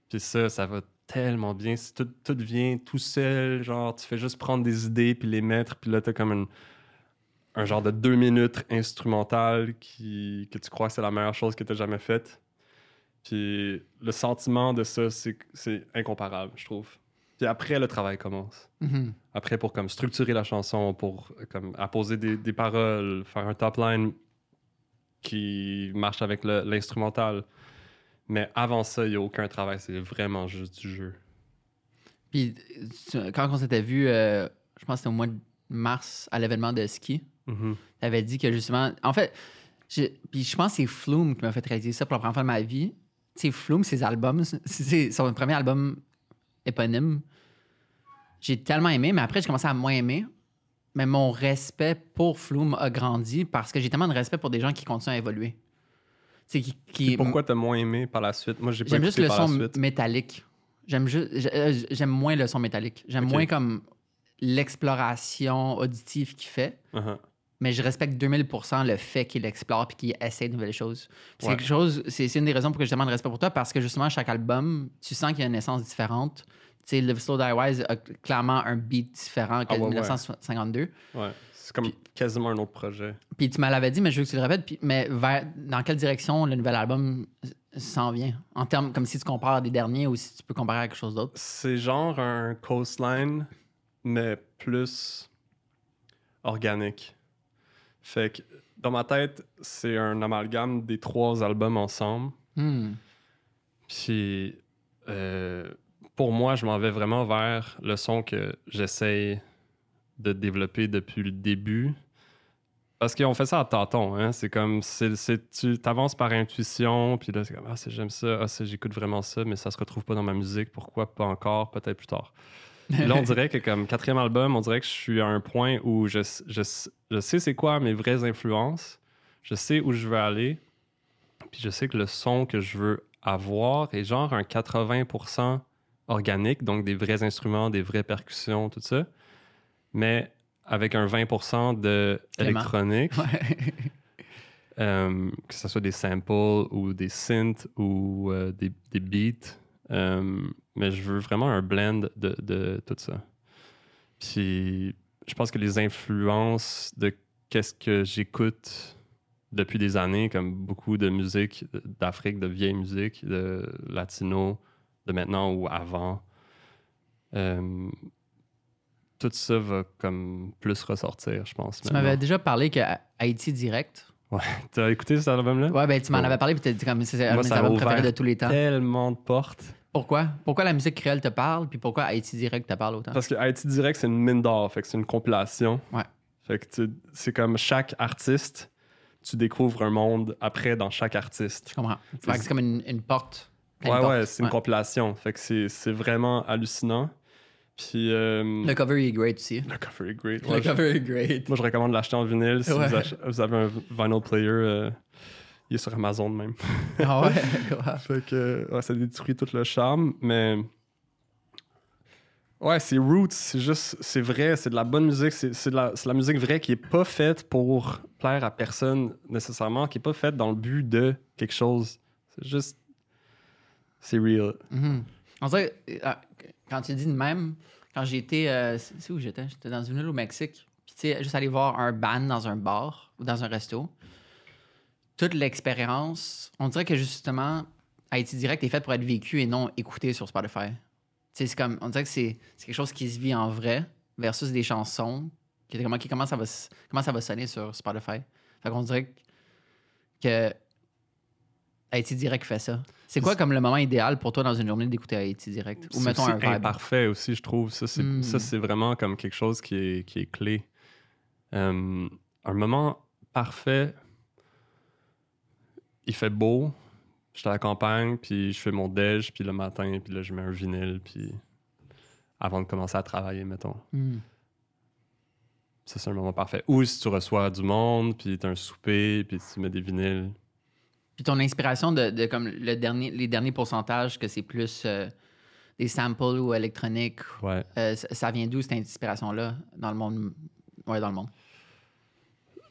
Puis ça, ça va tellement bien. Tout, tout vient tout seul, genre, tu fais juste prendre des idées puis les mettre, puis là, t'as comme une- un genre de deux minutes instrumental qui, que tu crois que c'est la meilleure chose que t'as jamais faite. Puis le sentiment de ça, c'est incomparable, je trouve. Puis après, le travail commence. Mhm. Après, pour comme structurer la chanson, pour comme apposer des, des paroles, faire un top line qui marche avec l'instrumental. Mais avant ça, il n'y a aucun travail, c'est vraiment juste du jeu. Puis tu- quand on s'était vu, euh, je pense que c'était au mois de mars à l'événement de ski, Mhm. tu avais dit que justement. En fait, j'ai- puis je pense que c'est Flume qui m'a fait réaliser ça pour la première fois de ma vie. Tu sais, Flume, ses albums, c'est- c'est son premier album éponyme. J'ai tellement aimé, mais après, j'ai commencé à moins aimer. Mais mon respect pour Flume a grandi parce que j'ai tellement de respect pour des gens qui continuent à évoluer. Sais, qui, qui- Pourquoi t'as moins aimé par la suite? Moi, j'ai pas J'aime juste le par son métallique. J'aime juste, euh, j'aime moins le son métallique. J'aime moins comme l'exploration auditive qu'il fait, Uh-huh. Mais je respecte 2000% le fait qu'il explore puis qu'il essaie de nouvelles choses. C'est Ouais. quelque chose, c'est une des raisons pour que j'ai tellement de respect pour toi parce que justement chaque album, tu sens qu'il y a une essence différente. Tu sais, Live Slow Die Wise a clairement un beat différent que Ah ouais, ouais. 1952. Ouais. C'est comme quasiment un autre projet. Puis tu me l'avais dit, mais je veux que tu le répètes. Puis, mais vers, dans quelle direction le nouvel album s'en vient? En termes, comme si tu compares des derniers ou si tu peux comparer à quelque chose d'autre? C'est genre un coastline, mais plus organique. Fait que dans ma tête, c'est un amalgame des trois albums ensemble. Hmm. Puis euh, pour moi, je m'en vais vraiment vers le son que j'essaye de développer depuis le début. Parce qu'on fait ça à tâtons, hein? C'est comme, c'est, c'est- tu avances par intuition, puis là, c'est comme, ah, c'est- j'aime ça, ah, c'est- j'écoute vraiment ça, mais ça se retrouve pas dans ma musique, pourquoi pas encore, peut-être plus tard. *laughs* Là, on dirait que comme quatrième album, on dirait que je suis à un point où je, je, je sais c'est quoi mes vraies influences, je sais où je veux aller, puis je sais que le son que je veux avoir est genre un 80% organique, donc des vrais instruments, des vraies percussions, tout ça, mais avec un 20% de Éléments. électronique, Ouais. euh, que ce soit des samples ou des synths ou euh, des, des beats. Euh, mais je veux vraiment un blend de, de tout ça. Puis je pense que les influences de qu'est-ce que j'écoute depuis des années, comme beaucoup de musique d'Afrique, de vieille musique, de latino, de maintenant ou avant, euh, tout ça va comme plus ressortir, je pense. Tu m'avais déjà parlé que Haïti Direct. T'as écouté cet album-là? Ouais, ben tu m'en Oh. avais parlé, puis t'as dit comme c'est un de mes albums préférés de tous les temps. Tellement de portes. Pourquoi? Pourquoi la musique créole te parle, puis pourquoi Haïti Direct te parle autant? Parce que Haïti Direct, c'est une mine d'or. Fait que c'est une compilation. Ouais. Fait que c'est comme chaque artiste, tu découvres un monde après dans chaque artiste. Je comprends. Fait que c'est comme une, une porte. Ouais, ouais, c'est une compilation. Fait que c'est c'est vraiment hallucinant. Puis. euh, Le cover est great aussi. le cover est great. Ouais, cover est great. moi, je recommande de l'acheter en vinyle. Si Ouais. vous, ach- vous avez un vinyl player, euh, il est sur Amazon même. Ah *laughs* ouais? Fait que ouais, ça détruit tout le charme, mais ouais, c'est roots, c'est juste, c'est vrai, c'est de la bonne musique, c'est de la, c'est de la musique vraie qui est pas faite pour plaire à personne nécessairement, qui est pas faite dans le but de quelque chose. C'est juste, c'est real. On dirait, euh, quand tu dis de même, quand été. euh, c'est où j'étais? J'étais dans une île au Mexique. Puis, tu sais, juste aller voir un band dans un bar ou dans un resto. Toute l'expérience, on dirait que justement, Haïti Direct est fait pour être vécu et non écouté sur Spotify. C'est comme. On dirait que c'est quelque chose qui se vit en vrai versus des chansons qui, comment, qui comment, ça va, s- comment ça va sonner sur Spotify. Fait qu'on dirait que Haïti Direct fait ça. C'est quoi comme le moment idéal pour toi dans une journée d'écouter Haïti Direct? Ou mettons un vibe? imparfait aussi, je trouve. Ça, c'est Mm. ça, c'est vraiment comme quelque chose qui est, qui est clé. Euh, un moment parfait, il fait beau, je suis à la campagne, puis je fais mon déj, puis le matin, puis là, je mets un vinyle, puis avant de commencer à travailler, mettons. Hmm. Ça, c'est un moment parfait. Ou si tu reçois du monde, puis t'as un souper, puis tu mets des vinyles. Puis ton inspiration de, de comme le dernier, les derniers pourcentages, que c'est plus euh, des samples ou électroniques, Ouais. euh, ça, ça vient d'où cette inspiration-là dans le monde? Ouais, dans le monde.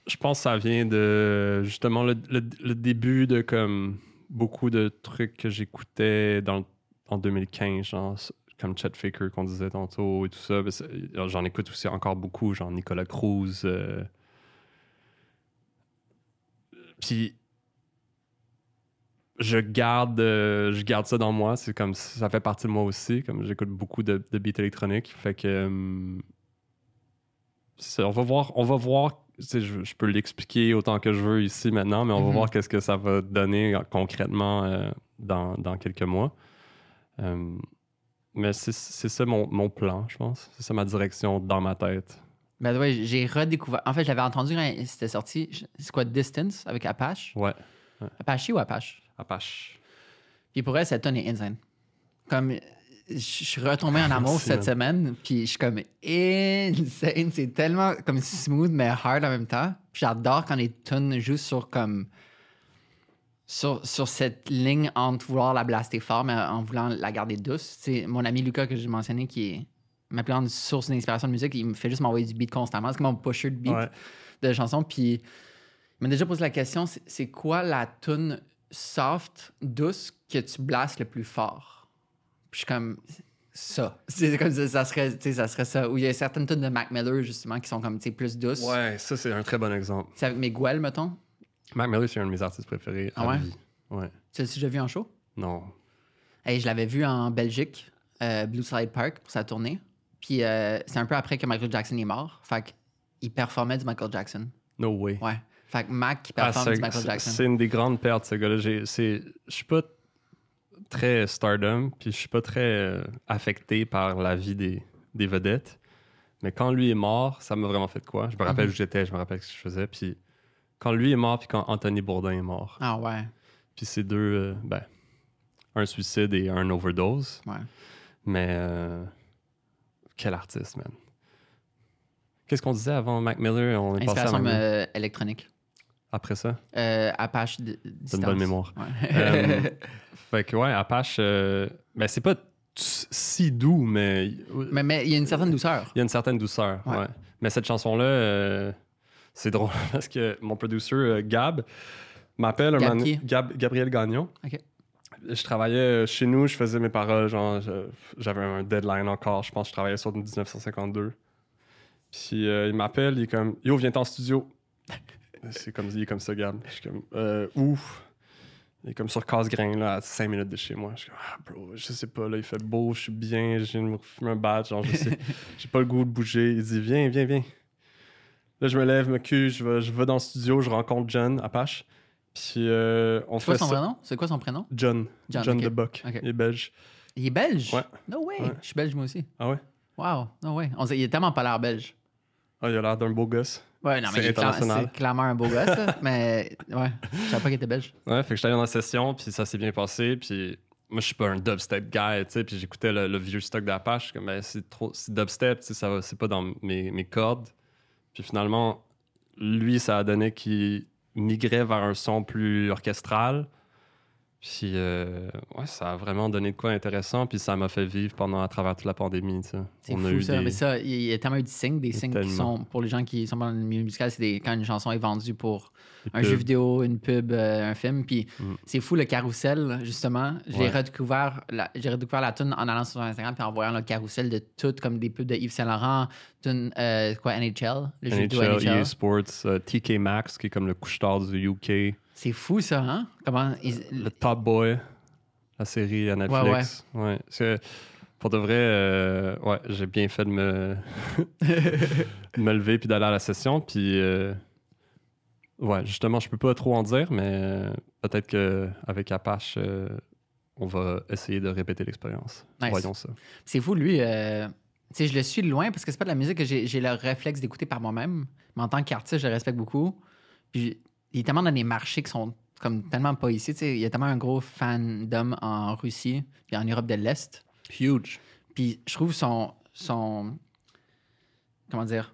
Je pense que ça vient de justement le, le- début de comme beaucoup de trucs que j'écoutais dans, en 2015, genre comme Chet Faker qu'on disait tantôt et tout ça. Ben, c'est- J'en écoute aussi encore beaucoup, genre Nicolas Cruz. euh. Puis je garde, euh, je garde ça dans moi. C'est comme ça fait partie de moi aussi. Comme j'écoute beaucoup de, de beats électroniques, fait que hum, on va voir, on va voir. Je, je peux l'expliquer autant que je veux ici maintenant, mais on va Mhm. voir qu'est-ce que ça va donner euh, concrètement euh, dans, dans quelques mois. Euh, mais c'est ça mon, mon plan, je pense. C'est ça ma direction dans ma tête. Ben ouais, j'ai redécouvert. En fait, j'avais entendu quand c'était sorti. C'est quoi Distance avec Apache? Ouais, Apache ou Apache? Apache. Puis pour elle, cette tonne est insane. Comme je suis retombé en amour Merci, cette semaine, puis je suis comme insane. C'est tellement comme smooth mais hard en même temps. Puis j'adore quand les tunes jouent sur comme sur, sur cette ligne entre vouloir la blaster fort mais en voulant la garder douce. C'est mon ami Lucas que j'ai mentionné qui est ma plus grande source d'inspiration de musique. Il me fait juste m'envoyer du beat constamment. C'est comme mon pusher de beat Ouais. de chansons. Puis il m'a déjà posé la question c'est- quoi la tune soft, douce que tu blastes le plus fort? Je suis comme ça. C'est comme ça, ça serait, ça serait ça. Ou il y a certaines tunes de Mac Miller justement qui sont comme tu sais, plus douces. Ouais, ça c'est un très bon exemple. C'est avec Miguel, mettons? Mac Miller, c'est un de mes artistes préférés. Ah à ouais? vie. Ouais. Tu l'as déjà vu en show? Non. Hey, je l'avais vu en Belgique, euh, Blue Slide Park pour sa tournée. Puis euh, c'est un peu après que Michael Jackson est mort. Fait qu'il performait du Michael Jackson. No way. Ouais. Fait que Mac qui Ah, performe du Michael Jackson. C'est une des grandes pertes, ce gars-là. Je suis pas très stardom, puis je suis pas très euh, affecté par la vie des, des vedettes. Mais quand lui est mort, ça m'a vraiment fait de quoi. Je me rappelle Mhm. où j'étais, je me rappelle ce que je faisais. Puis quand lui est mort, puis quand Anthony Bourdain est mort. Ah ouais. Puis ces deux, euh, ben, un suicide et un overdose. Ouais. Mais euh, quel artiste, man. Qu'est-ce qu'on disait avant Mac Miller? On est passé à Inspiration Mac Miller. euh, électronique. Après ça? Euh, Apache T'as une bonne mémoire. Ouais. Euh, *laughs* fait que ouais, Apache, euh, ben c'est pas si doux, mais mais mais il y a une certaine douceur. il y a une certaine douceur. Ouais. ouais. Mais cette chanson-là, euh, c'est drôle *laughs* parce que mon producer euh, Gab m'appelle un Gab? Gab- Gabriel Gagnon. OK. Je travaillais chez nous, je faisais mes paroles, genre j'avais un deadline encore, je pense que je travaillais sur 1952. Puis il m'appelle, il est comme Yo, viens en studio. C'est comme il est comme ça, Gab. Je suis comme euh, ouf. Il est comme sur casse-grain, là, à 5 minutes de chez moi. Je suis comme, ah, bro, je sais pas, là, il fait beau, je suis bien, je viens de me fumer un badge, genre, je sais, *laughs* j'ai pas le goût de bouger. Il dit, viens, viens, viens. Là, je me lève, me cul, je vais, je vais dans le studio, je rencontre John Apache. Puis euh, on C'est quoi fait son ça. vrai nom? C'est quoi son prénom? John. John, John, ok. de Buck. Ok. Il est belge. Il est belge? Ouais. No way. Ouais. Je suis belge moi aussi. Ah ouais? Wow. No way. On il est tellement pas l'air belge. Ah, il a l'air d'un beau gosse. Ouais, non, mais C'est il est cla- international. c'est clairement un beau gosse, là. *laughs* mais ouais, je savais pas qu'il était belge. Ouais, fait que j'étais allé dans la session, puis ça s'est bien passé, puis moi, je suis pas un dubstep guy, tu sais, puis j'écoutais le, le vieux stock d'Apache, comme, ben, c'est trop, c'est dubstep, tu sais, ça va- c'est pas dans mes, mes cordes. Puis finalement, lui, ça a donné qu'il migrait vers un son plus orchestral. Puis, euh, ouais, ça a vraiment donné de quoi intéressant, puis ça m'a fait vivre pendant, à travers toute la pandémie. C'est fou a eu ça. des- Mais ça, il y a tellement eu de signes, des signes qui sont, pour les gens qui sont dans le milieu musical, c'est des- quand une chanson est vendue pour des un pubs. jeu vidéo, une pub, euh, un film. Puis Mm. c'est fou le carrousel, justement. J'ai Ouais. redécouvert la, j'ai redécouvert la tune en allant sur Instagram puis en voyant le carrousel de tout, comme des pubs de Yves Saint Laurent, tune, euh, quoi, NHL, le jeu vidéo NHL, NHL. EA Sports, euh, TK Maxx, qui est comme le couche-tard du UK. C'est fou ça, hein? Comment ils- Le Top Boy, la série à Netflix. Ouais, Parce que, pour de vrai, euh, ouais, j'ai bien fait de me, de *laughs* me lever puis d'aller à la session. Puis, euh, ouais, justement, je peux pas trop en dire, mais euh, peut-être qu'avec Apache, euh, on va essayer de répéter l'expérience. Nice. Voyons ça. C'est fou, lui. euh, sais, je le suis de loin parce que c'est pas de la musique que j'ai j'ai le réflexe d'écouter par moi-même. Mais en tant qu'artiste, je le respecte beaucoup. Puis il est tellement dans des marchés qui sont comme tellement pas ici. Il y a tellement un gros fandom en Russie puis en Europe de l'Est. Huge. Puis je trouve son, son comment dire,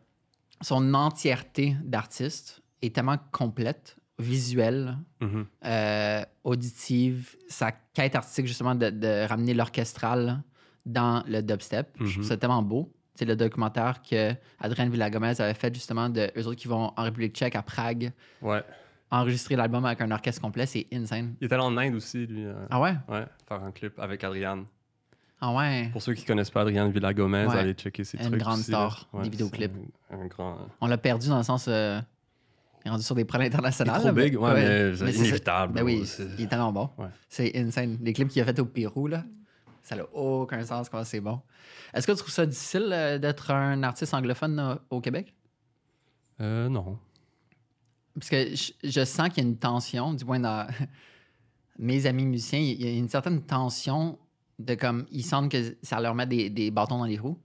son entièreté d'artiste est tellement complète, visuelle, Mhm. euh, auditive, sa quête artistique justement de, de ramener l'orchestral dans le dubstep. Je trouve Mhm. ça tellement beau. C'est le documentaire que Adrien Villagomez avait fait justement de eux autres qui vont en République tchèque à Prague Ouais. Enregistrer l'album avec un orchestre complet, c'est insane. Il est allé en Inde aussi, lui. euh, Ah ouais? Ouais, faire un clip avec Adriane. Ah ouais. Pour ceux qui connaissent pas Adriane Villagomez, Ouais. allez checker ses Une trucs. grande aussi, star des vidéoclips. Un, un grand. On l'a perdu dans le sens. euh, il est rendu sur des prêts internationaux. trop là, big, ouais, mais c'est c'est- inévitable. Ben oui, il est tellement bon. C'est insane. Les clips qu'il a fait au Pérou, là, ça n'a aucun sens comment c'est bon. Est-ce que tu trouves ça difficile euh, d'être un artiste anglophone euh, au Québec? Euh, non. Parce que je, je sens qu'il y a une tension, du moins dans *laughs* mes amis musiciens, il y a une certaine tension de comme, ils sentent que ça leur met des, bâtons dans les roues.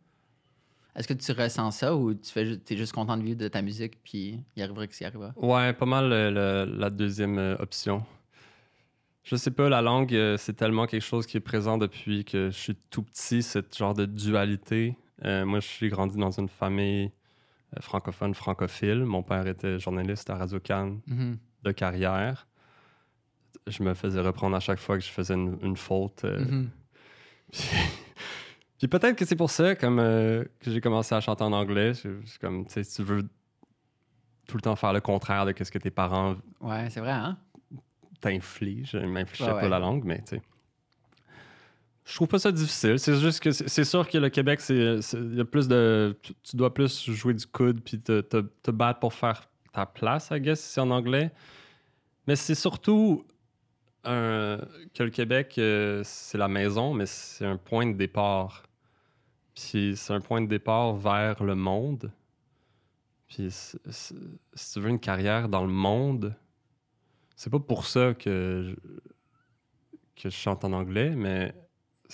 Est-ce que tu ressens ça ou tu fais, t'es juste content de vivre de ta musique puis il arrivera que s'y arrivera? Ouais, pas mal euh, la deuxième euh, option. Je sais pas, la langue, euh, c'est tellement quelque chose qui est présent depuis que je suis tout petit, cette genre de dualité. Moi, je suis grandi dans une famille francophone, francophile. Mon père était journaliste à Radio Cannes Mhm. de carrière. Je me faisais reprendre à chaque fois que je faisais une, une faute. euh, Mhm. puis, *laughs* puis peut-être que c'est pour ça comme, euh, que j'ai commencé à chanter en anglais. C'est comme, tu sais, si tu veux tout le temps faire le contraire de ce que tes parents Ouais, c'est vrai, hein? m'infligeaient Ouais, pas ouais. la langue, mais tu sais. Je trouve pas ça difficile. C'est juste que c'est sûr que le Québec, c'est il y a plus de. Tu, dois plus jouer du coude puis te, te, battre pour faire ta place, I guess, si c'est en anglais. Mais c'est surtout que le Québec, euh, c'est la maison, mais c'est un point de départ. Puis c'est un point de départ vers le monde. Puis si tu veux une carrière dans le monde, c'est pas pour ça que que je chante en anglais, mais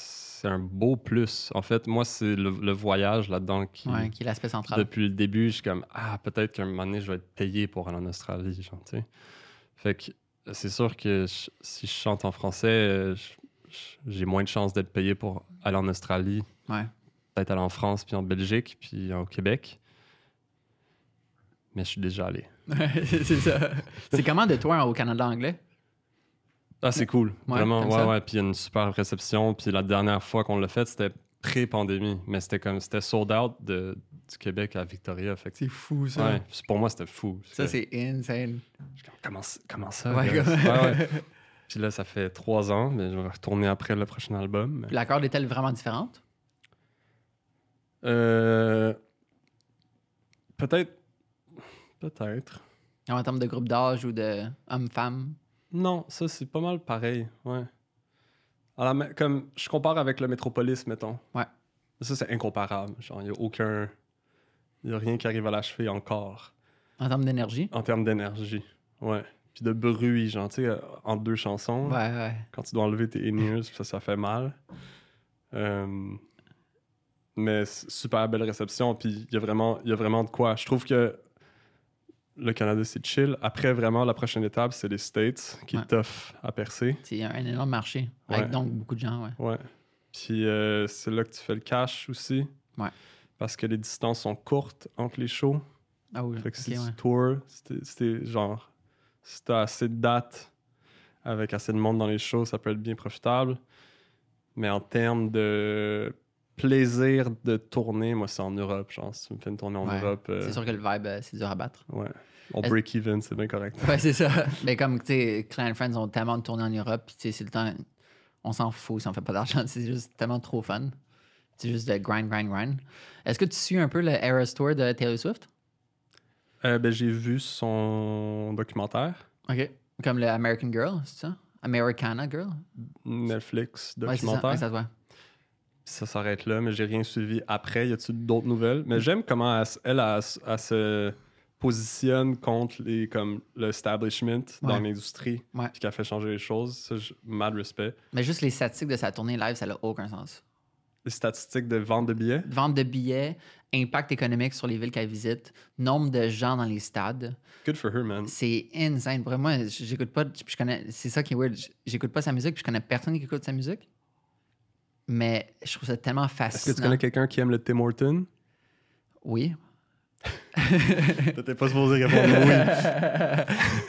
c'est un beau plus. En fait, moi, c'est le, le voyage là-dedans qui, Ouais, qui est l'aspect central. depuis le début, je suis comme ah peut-être qu'un moment donné je vais être payé pour aller en Australie, genre, tu sais. Fait que c'est sûr que je- si je chante en français, j'ai moins de chances d'être payé pour aller en Australie, Ouais. peut-être aller en France, puis en Belgique, puis au Québec. Mais je suis déjà allé. *laughs* c'est ça. C'est comment de toi au Canada anglais? Ah, c'est cool. Ouais, Vraiment, ouais, ça? ouais. Puis il y a une super réception. Puis la dernière fois qu'on l'a fait, c'était pré-pandémie. Mais c'était comme, c'était sold out de, du Québec à Victoria. Fait que, C'est fou, ouais, puis pour moi, c'était fou. Ça, c'est insane. Je Comment, comment ça? Ouais, comme- Ouais, ouais. *laughs* Puis là, ça fait trois ans, mais je vais retourner après le prochain album. Puis la corde est-elle vraiment différente? Euh, peut-être. Peut-être. En termes de groupe d'âge ou de homme-femme? Non, ça, c'est pas mal pareil. Ouais. Alors, mais comme je compare avec le Métropolis, mettons. Ouais. Ça, c'est incomparable. Genre, il n'y a aucun. Il n'y a rien qui arrive à l'achever encore En termes d'énergie? en termes d'énergie. Ouais. Puis de bruit, genre, tu sais, euh, entre deux chansons. Ouais, ouais. quand tu dois enlever tes in-ears, ça, ça fait mal. Euh, mais super belle réception, puis il y, a vraiment- il y a vraiment de quoi. Je trouve que le Canada, c'est chill. Après, vraiment, la prochaine étape, c'est les States, qui Ouais. est tough à percer. C'est un énorme marché. Avec Ouais. donc beaucoup de gens, ouais. Ouais. Puis euh, c'est là que tu fais le cash aussi. Ouais. Parce que les distances sont courtes entre les shows. Ah oui, Fait que ok, si tu tours, t'es genre, si t'as assez de dates avec assez de monde dans les shows, ça peut être bien profitable. Mais en termes de plaisir de tourner, moi, c'est en Europe. Genre, si tu me fais une tournée en Ouais. Europe, euh, C'est sûr que le vibe, euh, c'est dur à battre. ouais. On Est-ce- break-even, c'est bien correct. Ouais, c'est ça. *laughs* Mais comme, tu sais, Clan Friends ont tellement de tournées en Europe, puis tu sais, c'est le temps, on s'en fout si on fait pas d'argent. *laughs* C'est juste tellement trop fun. C'est juste de grind, grind, grind. Est-ce que tu suis un peu le Eras Tour de Taylor Swift? Euh, ben, j'ai vu son documentaire, OK. Comme le American Girl, c'est ça? Americana Girl? Netflix Ouais, c'est ça. documentaire. Ouais, ça. Ça s'arrête là, mais j'ai rien suivi après. Y a-t-il d'autres nouvelles? Mais j'aime comment elle, se positionne contre les, comme, l'establishment dans Ouais. l'industrie, Ouais. puis qu'elle fait changer les choses. Ça, je- mad respect. Mais juste les statistiques de sa tournée live, ça n'a aucun sens. Les statistiques de vente de billets? Vente de billets, impact économique sur les villes qu'elle visite, nombre de gens dans les stades. Good for her, man. C'est insane. Pour moi, j'écoute pas. Je connais. C'est ça qui est weird. J'écoute pas sa musique, puis je connais personne qui écoute sa musique. Mais je trouve ça tellement fascinant. Est-ce que tu connais quelqu'un qui aime le Tim Horton? Oui. *laughs* T'étais pas supposé répondre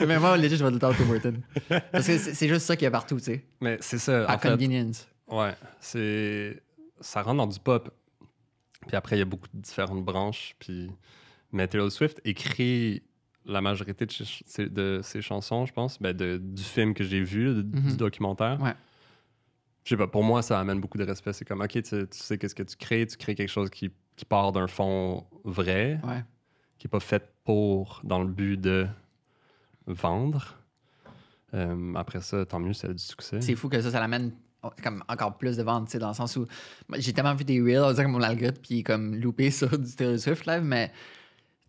oui. *laughs* mais moi, legit, je vais tout le temps au Tim Horton. Parce que c'est juste ça qu'il y a partout, tu sais. Mais c'est ça. À en fait, convenience. Ouais, c'est ça rentre dans du pop. Puis après, il y a beaucoup de différentes branches. Puis mais Taylor Swift écrit la majorité de, ch- ses- de ses chansons, je pense, ben de- du film que j'ai vu, de- Mhm. du documentaire. Ouais. Je sais pas, pour moi, ça amène beaucoup de respect. C'est comme, OK, tu, tu sais qu'est-ce que tu crées, tu crées quelque chose qui, qui part d'un fond vrai, Ouais. qui n'est pas fait pour, dans le but de vendre. Euh, après ça, tant mieux, c'est du succès. C'est fou que ça, ça l'amène comme encore plus de ventes, dans le sens où j'ai tellement vu des reels, on dirait que mon algorithme, puis comme loupé *laughs* sur du Taylor Swift live, mais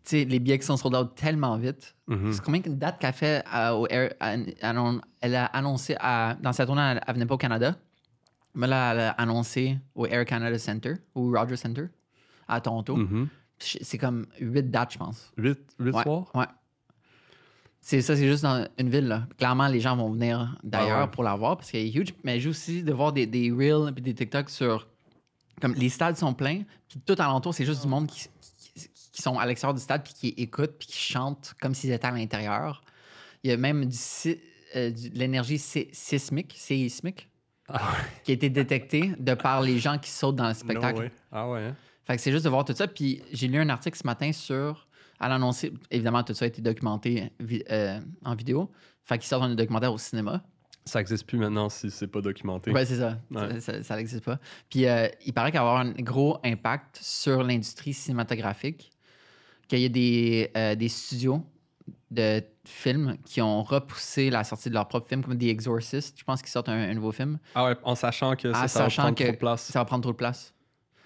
tu sais, les billets qui sont sold out tellement vite. Mhm. C'est combien de dates qu'elle fait à- au Air, à- à- elle a annoncé à- dans sa tournée, elle, elle venait pas au Canada, mais là, elle a annoncé au Air Canada Center, ou Rogers Center, à Toronto. Mhm. Puis C'est comme huit dates, je pense. Huit, huit Ouais, soirs? ouais. C'est ça, c'est juste dans une ville. Là. Clairement, les gens vont venir d'ailleurs Ah ouais. pour la voir parce qu'elle est huge. Mais juste aussi de voir des, des reels et des TikTok sur. Comme les stades sont pleins, puis tout alentour, c'est juste du monde qui, qui, qui sont à l'extérieur du stade puis qui écoutent puis qui chantent comme s'ils étaient à l'intérieur. Il y a même du, euh, de l'énergie sismique, séismique, Ah qui a été détectée de par les gens qui sautent dans le spectacle. No. Ah ouais. hein? Fait que c'est juste de voir tout ça. Puis j'ai lu un article ce matin sur. Elle a annoncé. Évidemment, tout ça a été documenté euh, en vidéo. Fait qu'ils sortent un documentaire au cinéma. Ça n'existe plus maintenant si c'est pas documenté. Ouais, c'est ça. Ouais. Ça- n'existe pas. Puis euh, il paraît qu'il va avoir un gros impact sur l'industrie cinématographique. Qu'il y a des, euh, des studios de films qui ont repoussé la sortie de leur propre film, comme The Exorcist. Je pense qu'ils sortent un, un nouveau film. Ah ouais, en sachant que ça, En ça va prendre que trop de place. Ça va prendre trop de place.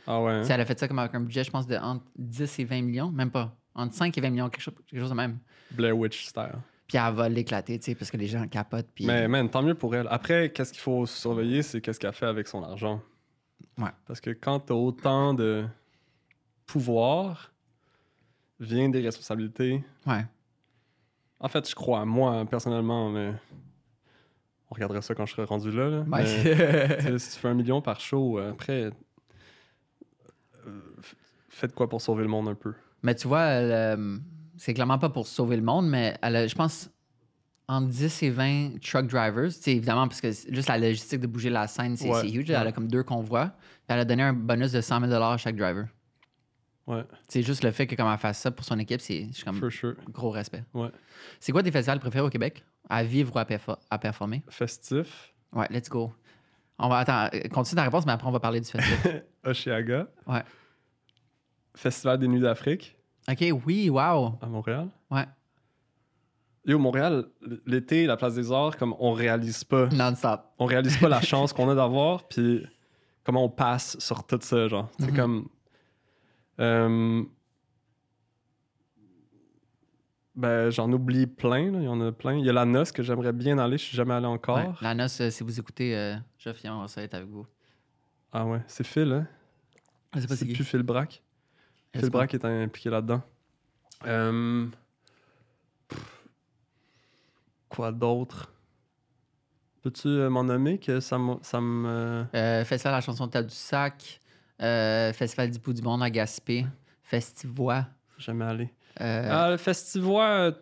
Ah ouais. hein? Elle a fait ça comme avec un budget, je pense, de entre 10 et 20 millions. Même pas. Entre 5 et 20 millions, quelque chose, quelque chose de même. Blair Witch style. Puis elle va l'éclater, tu sais, parce que les gens capotent. Puis... Mais man, tant mieux pour elle. Après, qu'est-ce qu'il faut surveiller, c'est qu'est-ce qu'elle fait avec son argent. Ouais. Parce que quand t'as autant de pouvoir, vient des responsabilités. Ouais. En fait, je crois, moi, personnellement, mais on regardera ça quand je serai rendu là. là. Mais, *laughs* si tu fais un million par show, euh, après, euh, faites quoi pour sauver le monde un peu? mais tu vois, euh, c'est clairement pas pour sauver le monde, mais elle a, je pense, entre 10 et 20 truck drivers. Évidemment, parce que juste la logistique de bouger la scène, c'est Ouais, huge. ouais. Elle a comme deux convois. Elle a donné un bonus de 100 000 à chaque driver. Ouais, C'est juste le fait que comme elle fasse ça pour son équipe, c'est comme for sure. gros respect. Ouais. C'est quoi tes festivals préférés au Québec? À vivre ou à, perfo- à performer? Festif, Ouais, let's go. On va attends, euh, continue ta réponse, mais après on va parler du festival. *laughs* Oshiaga. Ouais. Festival des Nuits d'Afrique ok, oui, wow. à Montréal. Ouais. Yo, Montréal, l'été, la place des arts, comme on réalise pas. Non-stop. On réalise pas la *laughs* chance qu'on a d'avoir, puis comment on passe sur tout ça, genre. C'est Mhm. comme. Euh, ben, j'en oublie plein, là. il y en a plein. Il y a la noce que j'aimerais bien aller, je suis jamais allé encore. Ouais. La noce, euh, si vous écoutez, euh, Jeff, on va ça être avec vous. Ah ouais, c'est Phil, hein? Pas C'est plus Phil sais Phil. Brack est impliqué là-dedans. Euh, Quoi d'autre? Peux-tu m'en nommer que ça me. Ça me Festival de la chanson Table du Sac. Euh, Festival du Bout du Monde à Gaspé. Festivois. jamais allé. Euh, Ah, le Festivois. euh, le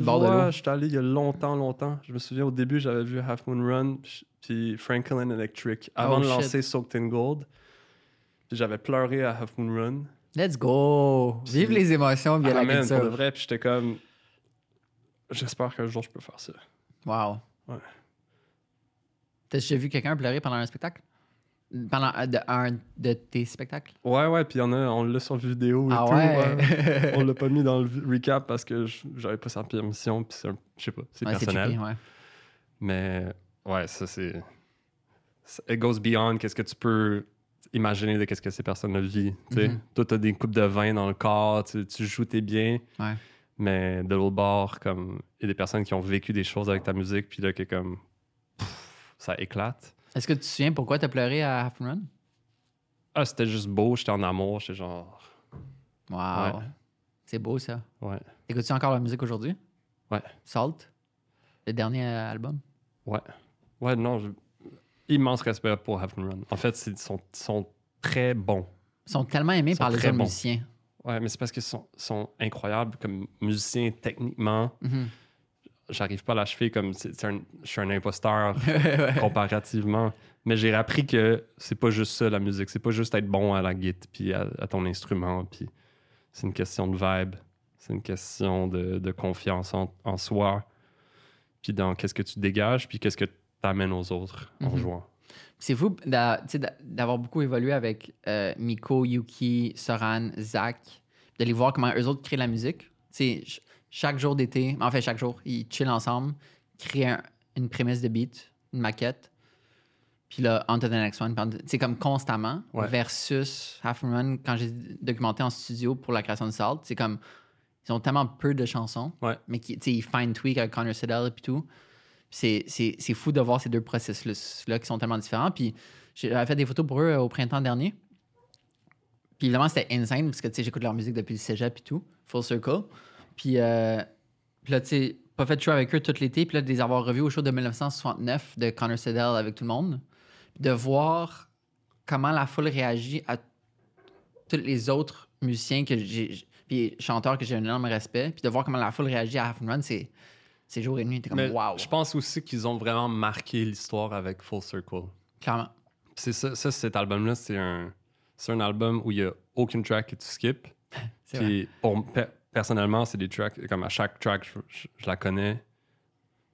bord de Festivois, l'eau. j'étais allé il y a longtemps, longtemps. Je me souviens au début, j'avais vu Half Moon Run puis- Franklin Electric avant Oh, de lancer Soaked in Gold. Puis j'avais pleuré à Half Moon Run. Let's go. Vive les émotions, bien Ah, la man, pour de culture. vrai, puis j'étais comme. J'espère qu'un jour je peux faire ça. Wow. Ouais. T'as déjà vu quelqu'un pleurer pendant un spectacle? Pendant un de, un de tes spectacles? Ouais, ouais, puis il y en a, on l'a sur vidéo et Ah tout. ouais? ouais. *laughs* on l'a pas mis dans le recap parce que je- j'avais pas sa permission, puis je sais pas, c'est Ouais, personnel. Mais ouais, ça c'est. It goes beyond qu'est-ce que tu peux imaginer de qu'est-ce que ces personnes vivent. tu. Mhm. Toi, t'as des coupes de vin dans le corps, tu, tu joues tes biens, Ouais. mais de l'autre bord, comme il y a des personnes qui ont vécu des choses avec ta musique, puis là, que comme pff, ça éclate. Est-ce que tu te souviens pourquoi t'as pleuré à Half Run? Ah, c'était juste beau, j'étais en amour, j'étais genre. Wow. Ouais. C'est beau, ça. Ouais. Écoutes-tu encore la musique aujourd'hui? Ouais. Salt? Le dernier euh, album? Ouais. Ouais, non, je- immense respect pour Half Run. En fait, ils sont, très bons. Ils sont tellement aimés sont par les autres bons. musiciens. Ouais, mais c'est parce qu'ils sont, sont incroyables comme musiciens techniquement. Mhm. J'arrive pas à l'achever comme c'est un, je suis un imposteur *laughs* comparativement. Mais j'ai appris que c'est pas juste ça la musique, c'est pas juste être bon à la guitare puis à, à ton instrument, puis c'est une question de vibe, c'est une question de, de confiance en, en soi, puis dans qu'est-ce que tu dégages, puis qu'est-ce que tu amènes aux autres en Mhm. jouant? C'est fou d'avoir beaucoup évolué avec euh, Miko, Yuki, Soran, Zach, de les voir comment eux autres créent la musique. Tu sais, ch- chaque jour d'été, en fait, chaque jour, ils chillent ensemble, créent un- une prémisse de beat, une maquette, puis là, on to the next one. C'est comme constamment, Ouais. versus Half Moon quand j'ai documenté en studio pour la création de Salt, c'est comme, ils ont tellement peu de chansons, Ouais. mais qui, tu sais, ils fine tweak avec Connor Siddell et puis tout. C'est, c'est, c'est fou de voir ces deux processus-là qui sont tellement différents. Puis j'avais fait des photos pour eux euh, au printemps dernier. Puis évidemment, c'était insane parce que tu sais, j'écoute leur musique depuis le cégep et tout, Full Circle. Puis, euh, puis là, tu sais, pas fait de show avec eux tout l'été. Puis là, de les avoir revus au show de 1969 de Connor Siddell avec tout le monde. Puis de voir comment la foule réagit à tous les autres musiciens que j'ai, puis chanteurs que j'ai un énorme respect. Puis de voir comment la foule réagit à Half and Run, c'est, c'est jour et nuit. T'es comme, wow, je pense aussi qu'ils ont vraiment marqué l'histoire avec Full Circle. clairement. C'est ça, ça, cet album-là, c'est un, c'est un album où il n'y a aucune track que tu skips. *laughs* Puis pour, personnellement, c'est des tracks, comme à chaque track, je, je- je la connais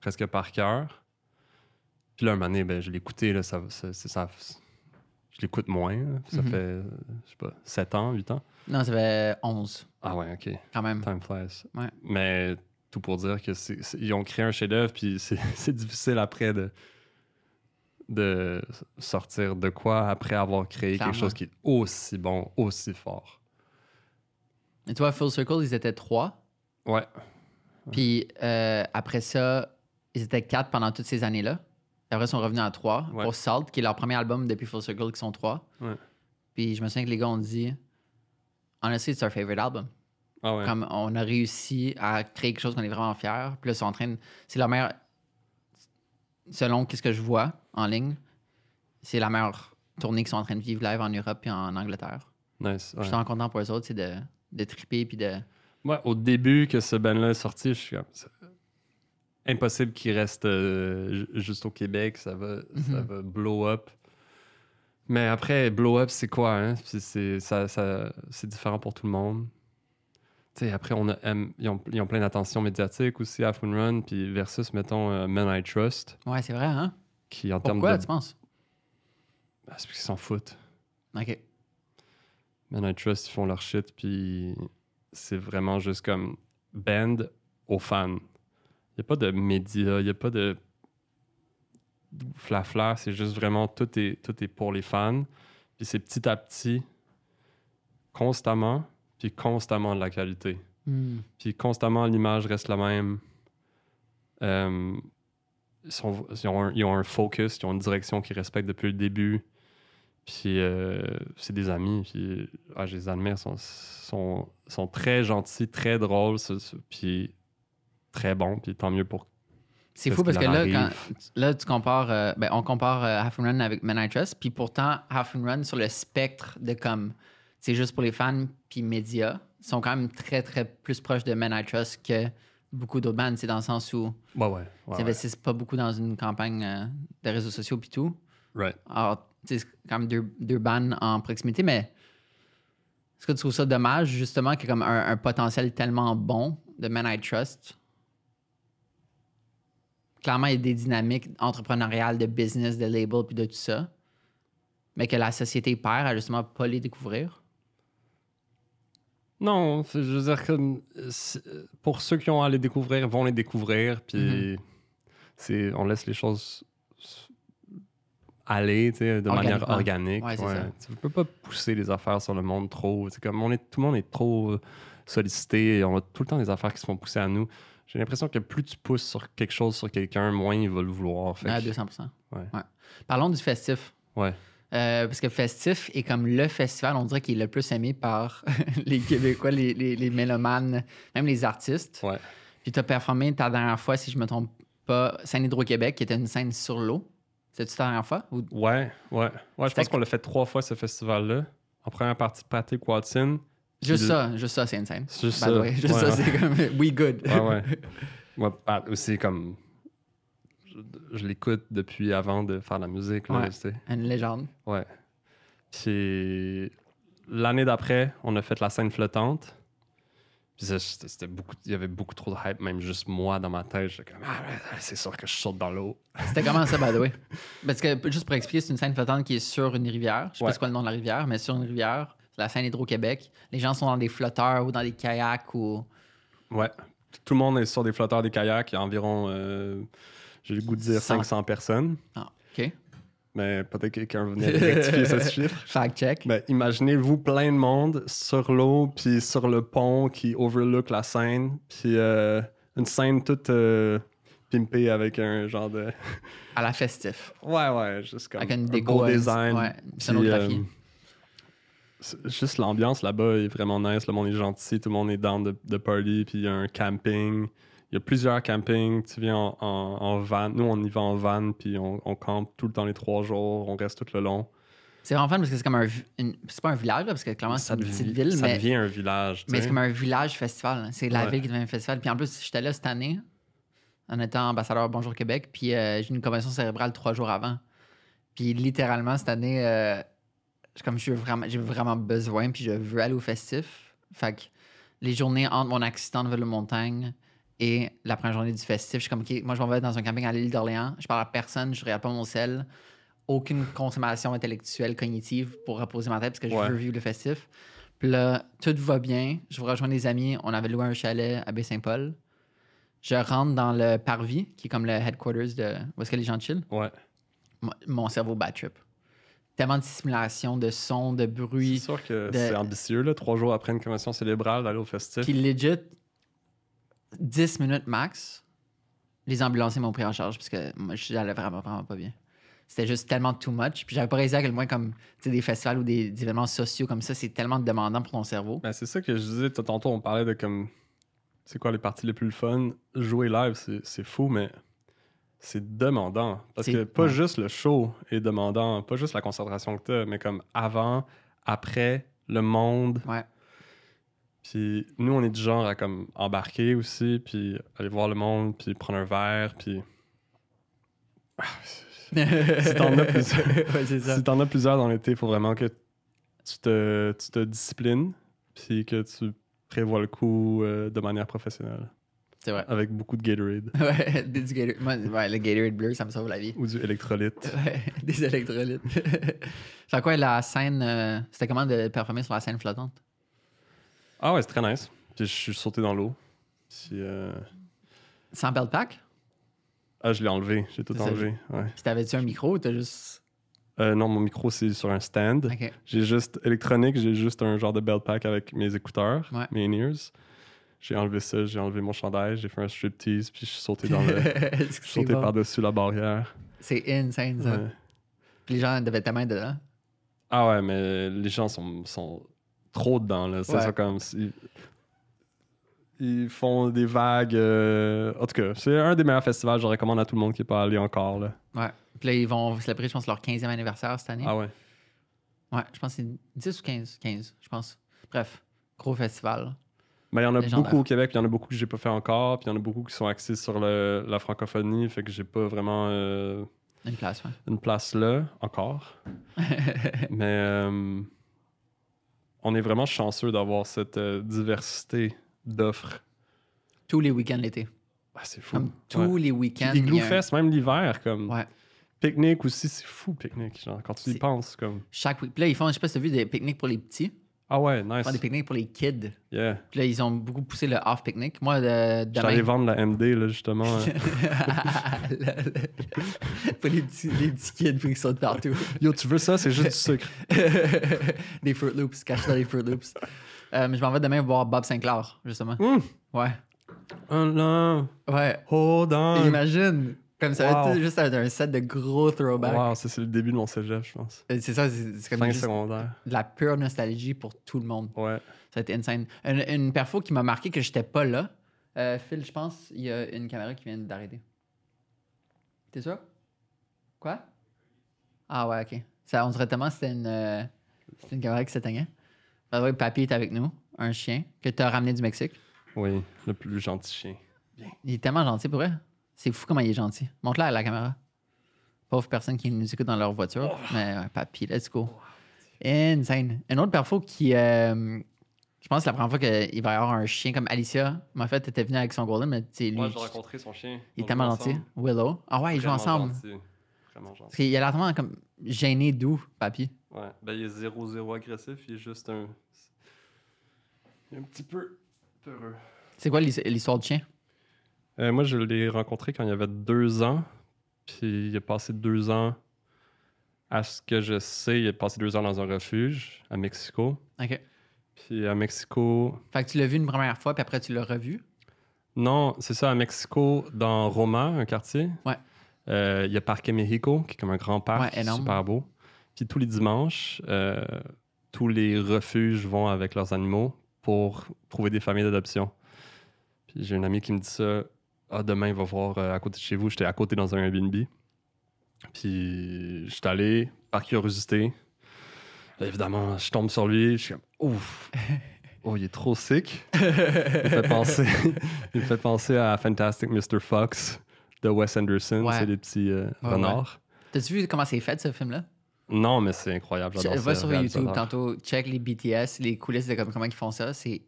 presque par cœur. Puis là, un moment donné, ben, je l'ai écouté, là, ça, ça, c'est ça- je l'écoute moins. là. Ça Mhm. fait, je sais pas, 7 ans, 8 ans. Non, ça fait 11, Ah ouais, OK. quand même. Time flies. Ouais. Mais tout pour dire que ils ont créé un chef-d'œuvre, puis *laughs* c'est, c'est difficile après de, de sortir de quoi après avoir créé Clairement. quelque chose qui est aussi bon, aussi fort. Et toi, Full Circle, ils étaient trois? Ouais. Puis euh, après ça, ils étaient quatre pendant toutes ces années-là. Puis après, ils sont revenus à trois Ouais. pour Salt, qui est leur premier album depuis Full Circle, qui sont trois. Ouais. Puis je me souviens que les gars ont dit Honestly, it's our favorite album. Ah ouais. Comme on a réussi à créer quelque chose qu'on est vraiment fiers. Puis là, ils sont en train de. C'est la meilleure. Selon ce que je vois en ligne, c'est la meilleure tournée qu'ils sont en train de vivre live en Europe et en Angleterre. Nice. Je suis vraiment content pour eux autres, c'est de, de triper puis de. Moi, au début que ce band-là est sorti, je suis comme. Impossible qu'il reste euh, ju- juste au Québec, ça va, ça Mhm. va blow up. Mais après, blow up, c'est quoi, hein? C'est, ça, ça- c'est différent pour tout le monde. Tu sais, après, on a, ils, ont, ils ont plein d'attention médiatique aussi, Half Moon Run, puis versus, mettons, euh, Men I Trust, Ouais, c'est vrai, hein? qui en Pourquoi, de. tu penses? Ah, c'est parce qu'ils s'en foutent. OK. Men I Trust, ils font leur shit, puis c'est vraiment juste comme band aux fans. Il n'y a pas de médias, il n'y a pas de flafla, c'est juste vraiment tout est, tout est pour les fans. Puis c'est petit à petit, constamment, puis constamment de la qualité. Hmm. Puis constamment, l'image reste la même. Euh, ils, sont- ils ont un, ils ont un focus, ils ont une direction qu'ils respectent depuis le début. Puis euh, c'est des amis, puis ah, je les admire, ils sont, sont, sont très gentils, très drôles, puis très bons, puis tant mieux pour... C'est fou parce que là, quand, là, tu compares, euh, ben, on compare euh, Half and Run avec Men I Trust, puis pourtant, Half and Run sur le spectre de comme, c'est juste pour les fans, puis médias, sont quand même très, très plus proches de Men I Trust que beaucoup d'autres bands. C'est dans le sens où Ouais, ouais. ils ouais, n'investissent pas beaucoup dans une campagne de réseaux sociaux, puis tout. Right. Alors, c'est quand même deux, deux en proximité, mais est-ce que tu trouves ça dommage, justement, qu'il y a comme un, un potentiel tellement bon de Men I Trust? Clairement, il y a des dynamiques entrepreneuriales, de business, de label, puis de tout ça, mais que la société perd à justement pas les découvrir? Non, je veux dire que pour ceux qui ont à les découvrir, vont les découvrir, puis Mhm. c'est on laisse les choses aller, de manière organique. Ouais, ouais. Tu peux pas pousser les affaires sur le monde trop. C'est comme on est, tout le monde est trop sollicité, et on a tout le temps des affaires qui se font pousser à nous. J'ai l'impression que plus tu pousses sur quelque chose sur quelqu'un, moins il va le vouloir. Fait que- 200 Ouais. Parlons du festif. Ouais. Euh, parce que Festif est comme le festival, on dirait qu'il est le plus aimé par *laughs* les Québécois, les, les, les mélomanes, même les artistes. Ouais. Puis tu as performé ta dernière fois, si je me trompe pas, scène Hydro-Québec, qui était une scène sur l'eau. C'était-tu ta dernière fois? Ou... Ouais, ouais. Ouais, je pense qu'on l'a fait trois fois ce festival-là. En première partie, Patrick Watson. Juste ça, juste ça, c'est une scène. le- Juste ça. way. Juste Ouais, ça, ouais. c'est comme We good. *laughs* Ouais, ouais. *laughs* Moi, Pat aussi, comme. Je, je l'écoute depuis avant de faire de la musique. Là, Ouais. tu sais. Une légende. Ouais. Puis l'année d'après, on a fait la scène flottante. C'était beaucoup, il y avait beaucoup trop de hype, même juste moi dans ma tête. J'étais comme, ah, ouais, c'est sûr que je saute dans l'eau. C'était comment ça, by the way? *laughs* Parce que, juste pour expliquer, c'est une scène flottante qui est sur une rivière. Je sais Ouais. pas c'est quoi le nom de la rivière, mais sur une rivière, c'est la scène Hydro-Québec. Les gens sont dans des flotteurs ou dans des kayaks ou. Ouais. Tout le monde est sur des flotteurs, des kayaks. Il y a environ, euh, j'ai le goût de dire Cent. 500 personnes. Ah, OK. Mais peut-être que quelqu'un venait rectifier ce *laughs* chiffre. Fact check. Ben, imaginez-vous plein de monde sur l'eau, puis sur le pont qui overlook la scène, puis euh, une scène toute euh, pimpée avec un genre de. *laughs* À la festif. Ouais, ouais, juste comme Avec une un déco. beau euh, design. Ouais, scénographie. euh, juste l'ambiance là-bas est vraiment nice. Le monde est gentil, tout le monde est down de, de party, puis il y a un camping. Il y a plusieurs campings. Tu viens en, en- en van. Nous, on y va en van, puis on, on campe tout le temps les trois jours. On reste tout le long. C'est vraiment fun parce que c'est comme un. C'est pas un village, là, parce que clairement, c'est une devi- petite ville, ça mais, devient un village. mais c'est comme un village festival. hein. C'est la Ouais. ville qui devient un festival. Puis en plus, j'étais là cette année, en étant ambassadeur Bonjour Québec, puis euh, j'ai eu une convention cérébrale trois jours avant. Puis littéralement, cette année, euh, j'ai comme je veux vraiment, j'ai vraiment besoin, puis je veux aller au festif. Fait que les journées entre mon accident de vélo-montagne et la première journée du festif, je suis comme, OK, moi, je m'en vais dans un camping à l'île d'Orléans. Je parle à personne, je regarde pas mon sel. Aucune consommation intellectuelle, cognitive pour reposer ma tête parce que je Ouais. veux vivre le festif. Puis là, tout va bien. Je vous rejoins des amis. On avait loué un chalet à Baie-Saint-Paul. Je rentre dans le parvis, qui est comme le headquarters de où est-ce que les gens chillent. Ouais. Mon- cerveau bad trip. Tellement de simulation, de sons, de C'est bruit. sûr que de- c'est ambitieux, là, trois jours après une convention cérébrale, d'aller au festif. Puis legit, 10 minutes max, les ambulanciers m'ont pris en charge parce que moi, j'allais vraiment, vraiment pas bien. C'était juste tellement too much. Puis j'avais pas réalisé à quel point, comme, des festivals ou des, des événements sociaux comme ça, c'est tellement demandant pour ton cerveau. Ben, c'est ça que je disais tantôt, on parlait de comme. C'est quoi les parties les plus fun? Jouer live, c'est fou, mais c'est demandant. Parce que pas ouais. juste le show est demandant, pas juste la concentration que tu as, mais comme avant, après, le monde. Ouais. Puis nous, on est du genre à comme embarquer aussi, puis aller voir le monde, puis prendre un verre, puis. *laughs* si t'en as plusieurs. ouais, c'est. Si t'en as plusieurs dans l'été, il faut vraiment que tu te, tu te disciplines, puis que tu prévois le coup euh, de manière professionnelle, C'est vrai. avec beaucoup de Gatorade *laughs* Ouais, des- du Gatorade. Moi, ouais, le Gatorade bleu, ça me sauve la vie. ou du électrolyte. *laughs* Ouais, des électrolytes. fait quoi, la scène, euh, c'était comment de performer sur la scène flottante? Ah ouais, c'est très nice. Puis je suis sauté dans l'eau. Puis, euh, Sans belt pack? Ah, je l'ai enlevé, j'ai tout enlevé. Ouais. Puis t'avais-tu un micro ou t'as juste. Euh, non, mon micro, c'est sur un stand. J'ai juste électronique, j'ai juste un genre de belt pack avec mes écouteurs, Ouais. mes in-ears. J'ai enlevé ça, j'ai enlevé mon chandail, j'ai fait un striptease, puis je suis sauté *laughs* dans le. Je suis sauté bon? par-dessus la barrière. C'est insane, ça. Ouais. Puis les gens devaient tellement être dedans. Ah ouais, mais les gens sont, sont trop dedans. Là. C'est Ouais. ça comme si- Ils font des vagues. euh, En tout cas, c'est un des meilleurs festivals. Je recommande à tout le monde qui n'est pas allé encore. Là. Ouais. Puis là, ils vont célébrer, je pense, leur 15e anniversaire cette année. Ah ouais. Ouais, je pense que c'est 10 ou 15. 15, je pense. Bref, gros festival. Mais il y en a Légendaire. beaucoup au Québec, puis il y en a beaucoup que j'ai pas fait encore, puis il y en a beaucoup qui sont axés sur le- la francophonie, fait que j'ai pas vraiment euh, Une place, ouais. une place là encore. *laughs* Mais euh, on est vraiment chanceux d'avoir cette euh, diversité d'offres. Tous les week-ends l'été. Ah, c'est fou. Comme tous Ouais. les week-ends. Igloo a un- Fest, même l'hiver, comme Ouais. pique-nique aussi, c'est fou pique-nique, genre quand tu y penses, comme Chaque week. Puis là, ils font, je sais pas si t'as vu, des pique-niques pour les petits. Ah ouais, Ils nice, font des pique-niques pour les kids. yeah. Puis là, ils ont beaucoup poussé le off-pique-nique. Moi, de, Je suis allé demain. vendre la MD là justement. euh. *laughs* pour les petits, les petits kids, pour qu'ils sautent partout. *laughs* Yo, tu veux ça, c'est juste du sucre. *laughs* des Fruit Loops, cachés dans les Fruit Loops. Euh, mais je m'en vais demain voir Bob Sinclair, justement. Hum, Ouais. Oh non! Ouais. Hold on! Imagine. Comme ça va Wow. être juste un set de gros throwbacks. Wow, ça c'est le début de mon cégep, je pense. Et C'est ça, c'est comme Fin juste secondaire. de la pure nostalgie pour tout le monde. Ouais. Ça a été insane. Une, une perfo qui m'a marqué que j'étais pas là. Euh, Phil, je pense, il y a une caméra qui vient d'arrêter. T'es sûr? Quoi? Ah ouais, ok. Ça, on dirait tellement que c'était une, euh, une caméra qui s'éteignait. Ah ouais, Papy est avec nous, un chien que tu as ramené du Mexique. Oui, le plus gentil chien. Il est tellement gentil pour vrai. C'est fou comment il est gentil. Montre-la à la caméra. Pauvre personne qui nous écoute dans leur voiture. Mais ouais, Papy, let's go. Insane. Un autre perfo qui. euh, je pense que c'est la première fois qu'il va y avoir un chien comme Alicia. En fait, était venue avec son Golden, mais tu lui, Moi, j'ai rencontré son chien. il tellement joue gentil. Willow. Ah ouais, ils jouent Vraiment ensemble. gentil. Vraiment gentil. Parce qu'il a l'air tellement comme gêné doux, Papy. Ouais. Ben, il est 0-0 agressif, il est juste un. Il est un petit peu peureux. C'est quoi l'his- l'histoire du chien? Euh, moi, je l'ai rencontré quand il avait deux ans. Puis il a passé deux ans, à ce que je sais, il a passé deux ans dans un refuge à Mexico. OK. Puis à Mexico. Fait que tu l'as vu une première fois, puis après tu l'as revu? Non, c'est ça, à Mexico, dans Roma, un quartier. Ouais. Euh, Il y a Parque Mexico, qui est comme un grand parc, Ouais, énorme. super beau. Puis tous les dimanches, euh, tous les refuges vont avec leurs animaux pour trouver des familles d'adoption. Puis j'ai un ami qui me dit ça. Ah, demain, il va voir euh, à côté de chez vous. J'étais à côté dans un Airbnb. Puis j'étais allé par curiosité. Là, évidemment, je tombe sur lui. Je suis comme, ouf. *laughs* Oh, il est trop sick. Il me fait penser, *laughs* il fait penser à Fantastic Mr. Fox de Wes Anderson. Ouais. C'est des petits euh, Ouais, renards. T'as-tu vu comment c'est fait, ce film-là? Non, mais c'est incroyable. Va sur YouTube tantôt, check les BTS, les coulisses de comme- comment ils font ça. C'est.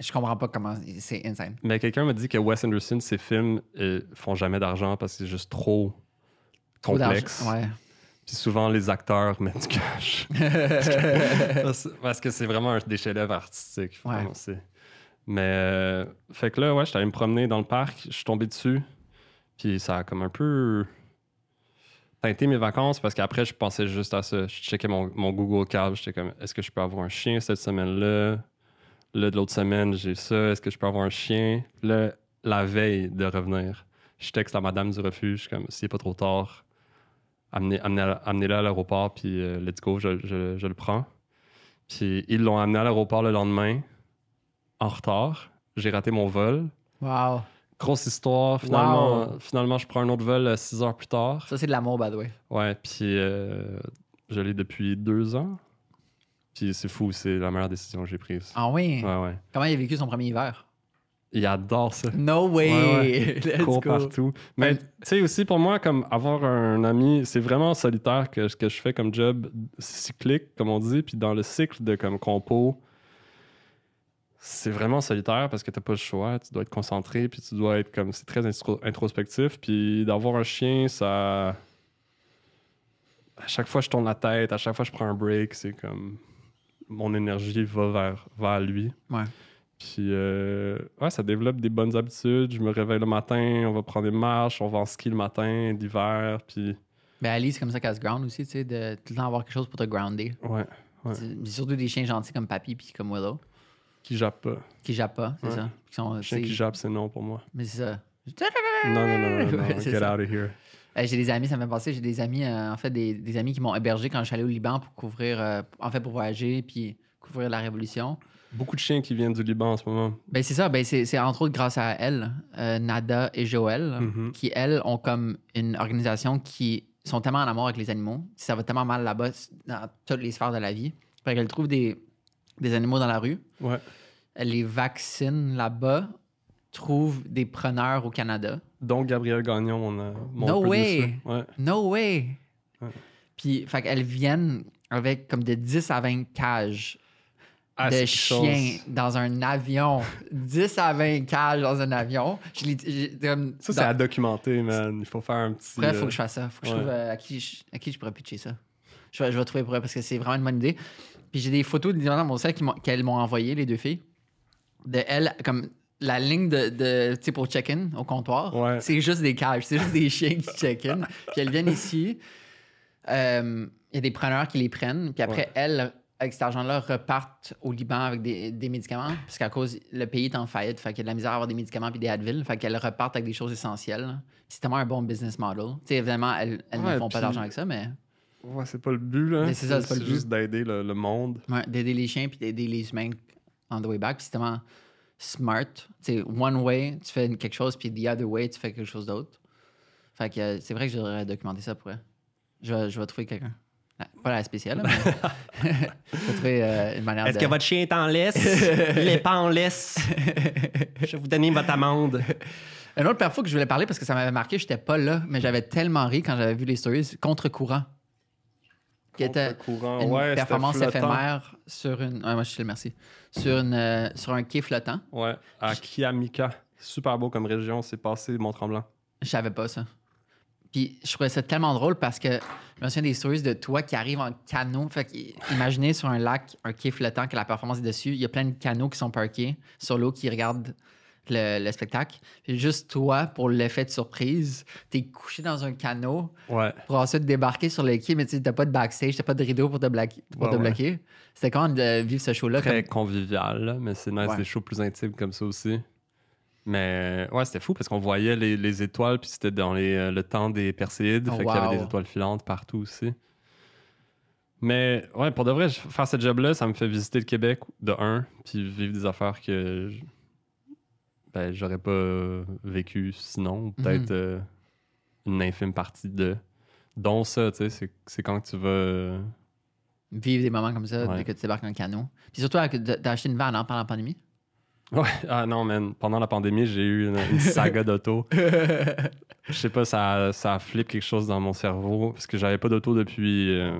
Je comprends pas comment. C'est insane. Mais quelqu'un m'a dit que Wes Anderson, ses films euh, font jamais d'argent parce que c'est juste trop Trop complexe. Ouais. Puis souvent, les acteurs *laughs* mettent du cash. *laughs* parce, que c'est vraiment un, des chefs-d'œuvre artistiques. Ouais. Mais, euh, fait que là, ouais, j'étais allé me promener dans le parc, je suis tombé dessus. Puis ça a comme un peu teinté mes vacances parce qu'après, je pensais juste à ça. Je checkais mon, mon Google Calendar, j'étais comme, est-ce que je peux avoir un chien cette semaine-là? Là, de l'autre semaine, j'ai ça. Est-ce que je peux avoir un chien? Là, la veille de revenir, je texte à madame du refuge, comme, s'il n'est pas trop tard, amenez, amenez, amenez-le à l'aéroport, puis euh, let's go, je, je- je le prends. Puis ils l'ont amené à l'aéroport le lendemain, en retard. J'ai raté mon vol. Wow. Grosse histoire. Finalement, finalement je prends un autre vol 6 heures plus tard. Ça, c'est de l'amour, by the way. Ouais, puis euh, je l'ai depuis deux ans. Puis c'est fou, c'est la meilleure décision que j'ai prise. Ah oui? Ouais, ouais. Comment il a vécu son premier hiver? Il adore ça. No way! Ouais, *laughs* Let's court go. partout. Mais tu sais aussi pour moi comme avoir un ami, c'est vraiment solitaire que ce que je fais comme job cyclique comme on dit, puis dans le cycle de comme compo, c'est vraiment solitaire parce que t'as pas le choix, tu dois être concentré, puis tu dois être comme c'est très intro- introspectif, puis d'avoir un chien, ça à chaque fois je tourne la tête, à chaque fois je prends un break, c'est comme mon énergie va vers vers lui. Ouais. Puis, euh, ouais, ça développe des bonnes habitudes. Je me réveille le matin, on va prendre des marches, on va en ski le matin, l'hiver. Puis, Ben, Ali, c'est comme ça qu'elle se ground aussi, tu sais, de tout le temps avoir quelque chose pour te grounder. ouais, Ouais. Surtout des chiens gentils comme Papy puis comme Willow, qui jappe pas. qui jappent pas, c'est Ouais. ça. Qui sont, chien qui jappe, c'est non pour moi. Mais c'est ça. Non, non, non, non, *laughs* get ça. out of here. Euh, j'ai des amis, ça m'a passé, j'ai des amis, euh, en fait, des, des amis qui m'ont hébergé quand je suis allé au Liban pour couvrir, euh, en fait, pour voyager puis couvrir la révolution. Beaucoup de chiens qui viennent du Liban en ce moment. Ben c'est ça, ben c'est c'est entre autres grâce à elles, euh, Nada et Joël, Mhm. qui elles ont comme une organisation qui sont tellement en amour avec les animaux. Ça va tellement mal là-bas dans toutes les sphères de la vie. Fait qu'elles trouvent des, des animaux dans la rue, Ouais. elles les vaccinent là-bas, trouvent des preneurs au Canada. Donc, Gabriel Gagnon, on a mon No way! Ouais. No way! Ouais. Puis, fait qu'elles viennent avec comme de 10 à 20 cages Ah, de chiens chose. dans un avion. *laughs* 10 à 20 cages dans un avion. Je Ça, c'est à documenter, man. Il faut faire un petit. Bref, il faut euh, que je fasse ça. Faut que je trouve euh, à, qui je, à qui je pourrais pitcher ça. Je vais, je vais trouver pour eux parce que c'est vraiment une bonne idée. Puis j'ai des photos de dans mon m'ont- qu'elles m'ont envoyé, les deux filles. De elles, comme la ligne de, de tu sais, pour check-in au comptoir. Ouais. C'est juste des cages, c'est juste des chiens qui check-in. *laughs* Puis elles viennent ici. Euh, Il y a des preneurs qui les prennent. Puis après, Ouais. elles avec cet argent-là, repartent au Liban avec des, des médicaments, parce qu'à cause, le pays est en faillite, fait qu'il y a de la misère à avoir des médicaments puis des Advil, fait qu'elles repartent avec des choses essentielles. C'est tellement un bon business model. Tu sais, évidemment, elles, elles Ouais, ne font pas d'argent avec ça, mais Ouais, c'est pas le but, là. C'est ça, c'est pas le but. juste d'aider le, le monde. ouais, d'aider les chiens puis d'aider les humains on the way back. Puis c'est tellement smart. Sais, one way, tu fais quelque chose, puis the other way, tu fais quelque chose d'autre. Fait que euh, c'est vrai que je devrais documenter ça pour elle. Je vais, je vais trouver quelqu'un. Ah, Pas la spéciale, mais *laughs* je vais trouver euh, une manière Est-ce de... que votre chien est en laisse? Il n'est pas en laisse? Je vais vous donner votre amende. Une autre parfois que je voulais parler parce que ça m'avait marqué, j'étais pas là, mais j'avais tellement ri quand j'avais vu les stories. Contre-courant. Qui était une ouais, performance éphémère sur une. Ah, moi, je te le. Sur, une, euh, sur un quai flottant. Ouais, à Kiamika. Super beau comme région, c'est passé Mont-Tremblant. Je savais pas ça. Puis je trouvais ça tellement drôle parce que je me souviens des stories de toi qui arrive en canot. Fait imaginez sur un lac, un quai flottant que la performance est dessus. Il y a plein de canots qui sont parqués sur l'eau qui regardent le, le spectacle. Puis juste toi, pour l'effet de surprise, t'es couché dans un canot Ouais. pour ensuite débarquer sur le quai, mais tu t'as pas de backstage, t'as pas de rideau pour te, blaquer- pour Ouais, te ouais. bloquer. C'était quand de vivre ce show-là? Très comme- convivial, là, mais c'est nice des shows plus intimes comme ça aussi. Mais ouais, c'était fou parce qu'on voyait les, les étoiles, puis c'était dans les, euh, le temps des Perséides. Oh, fait qu'il y avait des étoiles filantes partout aussi. Mais ouais, pour de vrai, faire ce job-là, ça me fait visiter le Québec de un, puis vivre des affaires que je- ben, j'aurais pas euh, vécu sinon, ou peut-être Mhm. euh, une infime partie de. Dont ça, tu sais, c'est- quand tu vas. euh, Vivre des moments comme ça Ouais. dès que tu débarques en canot. Puis surtout, t'as acheté une van hein, pendant la pandémie? Ouais, *laughs* ah non, man. Pendant la pandémie, j'ai eu une, une saga d'auto. *laughs* Je sais pas, ça, ça a flippé quelque chose dans mon cerveau parce que j'avais pas d'auto depuis. euh,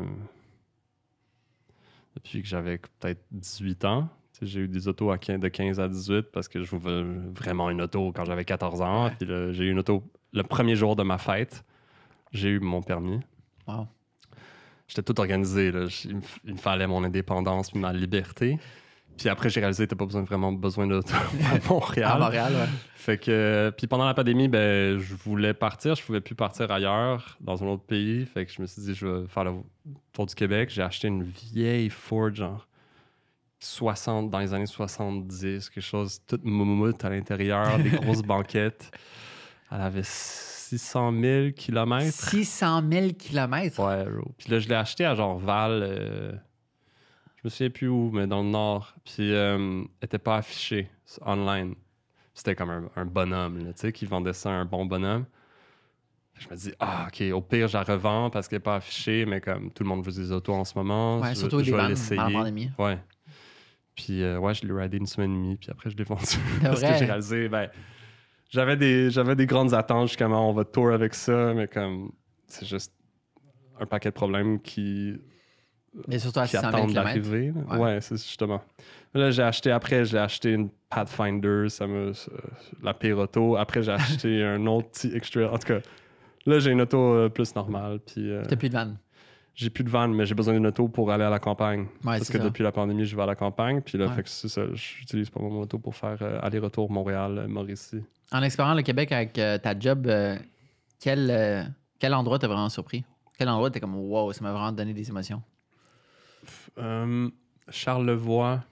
depuis que j'avais peut-être 18 ans. Tu J'ai eu des autos à 15 de 15 à 18 parce que je voulais vraiment une auto quand j'avais 14 ans. Ouais. Puis j'ai eu une auto le premier jour de ma fête. J'ai eu mon permis. Wow. J'étais tout organisé. là. Il me fallait mon indépendance puis ma liberté. Puis après, j'ai réalisé que t'as pas besoin, vraiment besoin d'auto *laughs* à Montréal. À Montréal, ouais. Fait que, puis pendant la pandémie, ben, je voulais partir. Je pouvais plus partir ailleurs, dans un autre pays. Fait que je me suis dit, je vais faire le tour du Québec. J'ai acheté une vieille Ford, genre 60, dans les années 70, quelque chose, toute moumoute à l'intérieur, des *laughs* grosses banquettes. Elle avait 600 000 kilomètres. 600 000 kilomètres? Ouais, bro. Puis là, je l'ai acheté à genre Val. euh, je me souviens plus où, mais dans le nord. Puis euh, elle était pas affichée online. C'était comme un, un bonhomme, tu sais, qui vendait ça à un bon bonhomme. Je me dis, ah, OK, au pire, je la revends parce qu'elle n'est pas affichée, mais comme tout le monde veut des autos en ce moment. Ouais, je, surtout je des vais vannes l'essayer. Ouais. Puis, euh, ouais, je l'ai ridé une semaine et demie, puis après, je l'ai vendu. *laughs* Parce que j'ai réalisé, ben, j'avais des, j'avais des grandes attentes jusqu'à on va tour avec ça, mais comme, c'est juste un paquet de problèmes qui, Mais surtout à qui 600 000 attendent kilomètres. d'arriver. Ouais. Ouais, c'est justement. Là, j'ai acheté, après, j'ai acheté une Pathfinder, ça me, ça- la pire auto. Après, j'ai *laughs* acheté un autre petit extra. En tout cas, là, j'ai une auto euh, plus normale, puis euh, T'as plus de vanne. J'ai plus de van, mais j'ai besoin d'une auto pour aller à la campagne. Ouais, Parce que ça. depuis la pandémie, je vais à la campagne. Puis là, Ouais. fait que c'est ça. J'utilise pas mon auto pour faire euh, aller-retour Montréal, euh. En explorant le Québec avec euh, ta job, euh, quel, quel endroit t'a vraiment surpris? Quel endroit t'es comme wow, ça m'a vraiment donné des émotions? Charlevoix.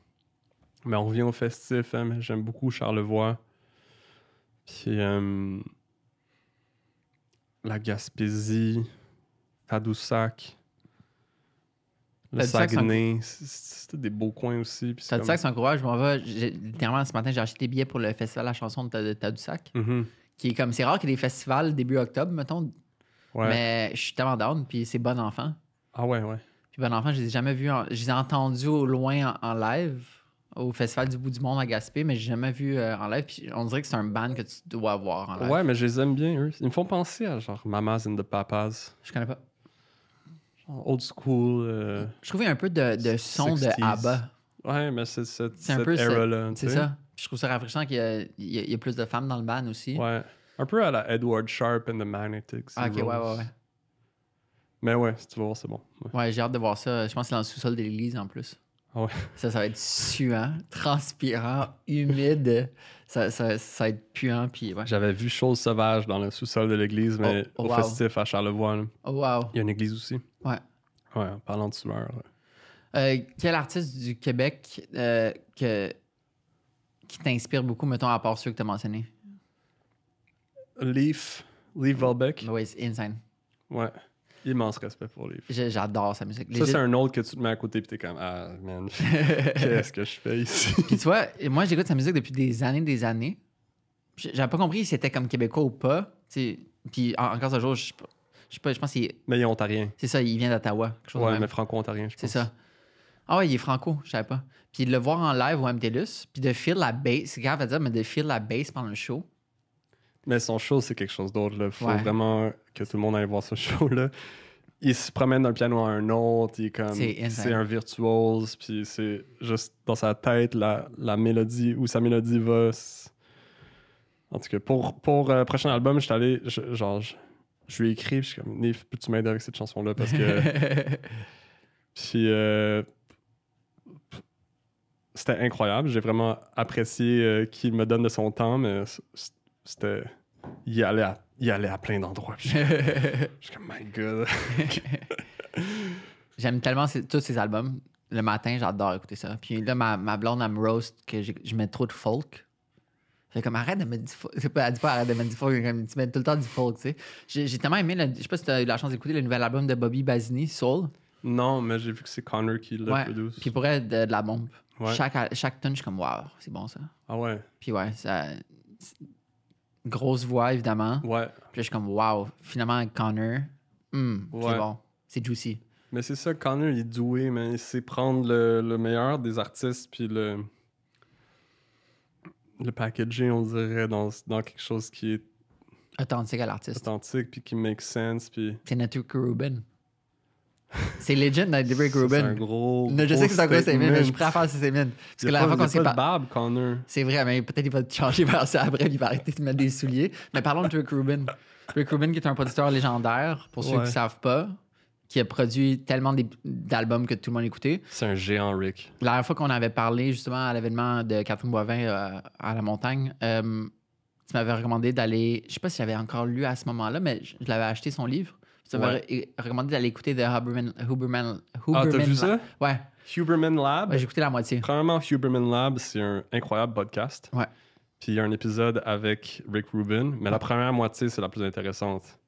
Mais on revient au festif. hein, mais J'aime beaucoup Charlevoix. Puis la Gaspésie, Tadoussac, le Saguenay. C'est- C'était des beaux coins aussi. Tadoussac, c'est un courage. Je m'en vais. Littéralement, ce matin, j'ai acheté des billets pour le festival la chanson de Ta- Tadoussac. Mhm. Qui est comme, c'est rare qu'il y ait des festivals début octobre, mettons. Ouais. Mais je suis tellement down. Puis c'est Bon Enfant. Ah ouais, ouais. Puis Bon Enfant, je les ai jamais vus. en- je les ai entendus au loin en, live au Festival du bout du monde à Gaspé, mais j'ai jamais vu euh, en live. Puis on dirait que c'est un band que tu dois voir en live. Ouais, mais je les aime bien, eux. Ils me font penser à genre Mamas and the Papas. Je connais pas. Old school. euh, Je trouvais un peu de, de son de 60s. ABBA. Ouais, mais c'est cette, cette era-là. tu C'est ça. Puis je trouve ça rafraîchissant qu'il y, y y a plus de femmes dans le band aussi. Ouais. Un peu à la Edward Sharp and the Magnetics. Ah, ok, ouais, ouais, ouais. Mais ouais, si tu veux voir, c'est bon. Ouais. Ouais, j'ai hâte de voir ça. Je pense que c'est dans le sous-sol de l'église en plus. Ah ouais. Ça, ça va être suant, transpirant, humide. *laughs* Ça, ça, ça va être puant. Puis ouais. J'avais vu Chose Sauvage dans le sous-sol de l'église, mais Oh, oh, au wow. festif à Charlevoix. Oh, wow. Il y a une église aussi. Ouais. Ouais, en parlant de sueur. Euh, quel artiste du Québec euh, que, qui t'inspire beaucoup, mettons, à part ceux que tu as mentionnés? Leaf, Leaf Volbeck. Oui, c'est insane. Ouais. Immense respect pour. J'ai- J'adore sa musique. Ça, c'est un autre que tu te mets à côté puis t'es comme Ah, man, *laughs* qu'est-ce que je fais ici? Puis tu vois, moi, j'écoute sa musique depuis des années, des années. J'avais pas compris si c'était comme québécois ou pas. tu sais. Puis en- encore ce jour, je sais pas. Je sais pas, je pense que Mais il est ontarien. c'est ça, il vient d'Ottawa. Ouais, même. mais franco-ontarien, je C'est pense. ça. Ah ouais, il est franco, je savais pas. Puis de le voir en live au MTLUS, puis de feel la bass, c'est grave à dire, mais de feel la bass pendant le show. Mais son show, c'est quelque chose d'autre. Il faut Ouais. vraiment que tout le monde aille voir ce *laughs* show-là. Il se promène d'un piano à un autre. Il est comme. C'est un virtuose. Puis c'est juste dans sa tête, la, la mélodie, où sa mélodie va. En tout cas, pour, pour le prochain album, je suis allé. je- genre, je, je lui ai écrit. Je suis comme, Nif, peux-tu m'aider avec cette chanson-là? Parce que. *laughs* Puis. euh, c'était incroyable. J'ai vraiment apprécié euh, qu'il me donne de son temps, mais c'était. Il allait à, il allait à plein d'endroits. Je suis *laughs* comme, my god. *laughs* J'aime tellement ces- tous ses albums. Le matin, j'adore écouter ça. Puis là, ma, ma blonde, elle me roast que je mets trop de folk. Fait comme arrête de folk. C'est pas, elle dit pas arrête de mettre du folk, comme, tu mets tout le temps du folk, tu sais. J'ai tellement aimé, le- je sais pas si tu as eu la chance d'écouter le nouvel album de Bobby Basini, Soul. Non, mais j'ai vu que c'est Connor qui l'a Ouais. produit. Puis pour elle, de, de la bombe. Ouais. Chaque, chaque tune, je suis comme waouh, c'est bon ça. Ah ouais. Puis ouais, ça. Grosse voix, évidemment. Ouais. Puis là, je suis comme waouh, finalement, Connor, hum, c'est bon. C'est juicy. Mais c'est ça, Connor, il est doué, mais il sait prendre le, le meilleur des artistes, puis le. Le packager, on dirait, dans, dans quelque chose qui est Authentique à l'artiste. authentique, puis qui make sense, puis. C'est Natuk Rubin. C'est legend, Natuk Ça, C'est un Rubin. gros. Je gros sais que c'est un gros statement, mais je préfère ces statements. Parce que la fois qu'on s'est de barbe, Connor. C'est vrai, mais peut-être il va te changer vers ça après, il va arrêter de mettre des souliers. Mais parlons de Rick Rubin. Rick Rubin, qui est un producteur légendaire, pour ceux qui ne savent pas, qui a produit tellement d'albums que tout le monde écoutait. C'est un géant, Rick. La dernière fois qu'on avait parlé justement à l'événement de Catherine Boivin euh, à la montagne, euh, tu m'avais recommandé d'aller. Je sais pas si j'avais encore lu à ce moment-là, mais je, je l'avais acheté son livre. Tu m'avais re- recommandé d'aller écouter The Huberman. Huberman, Ah, t'as Huberman vu ça? Ouais, Huberman Lab? ouais j'ai écouté la moitié. Premièrement, Huberman Lab, c'est un incroyable podcast. Ouais. Puis il y a un épisode avec Rick Rubin, mais la première moitié, c'est la plus intéressante.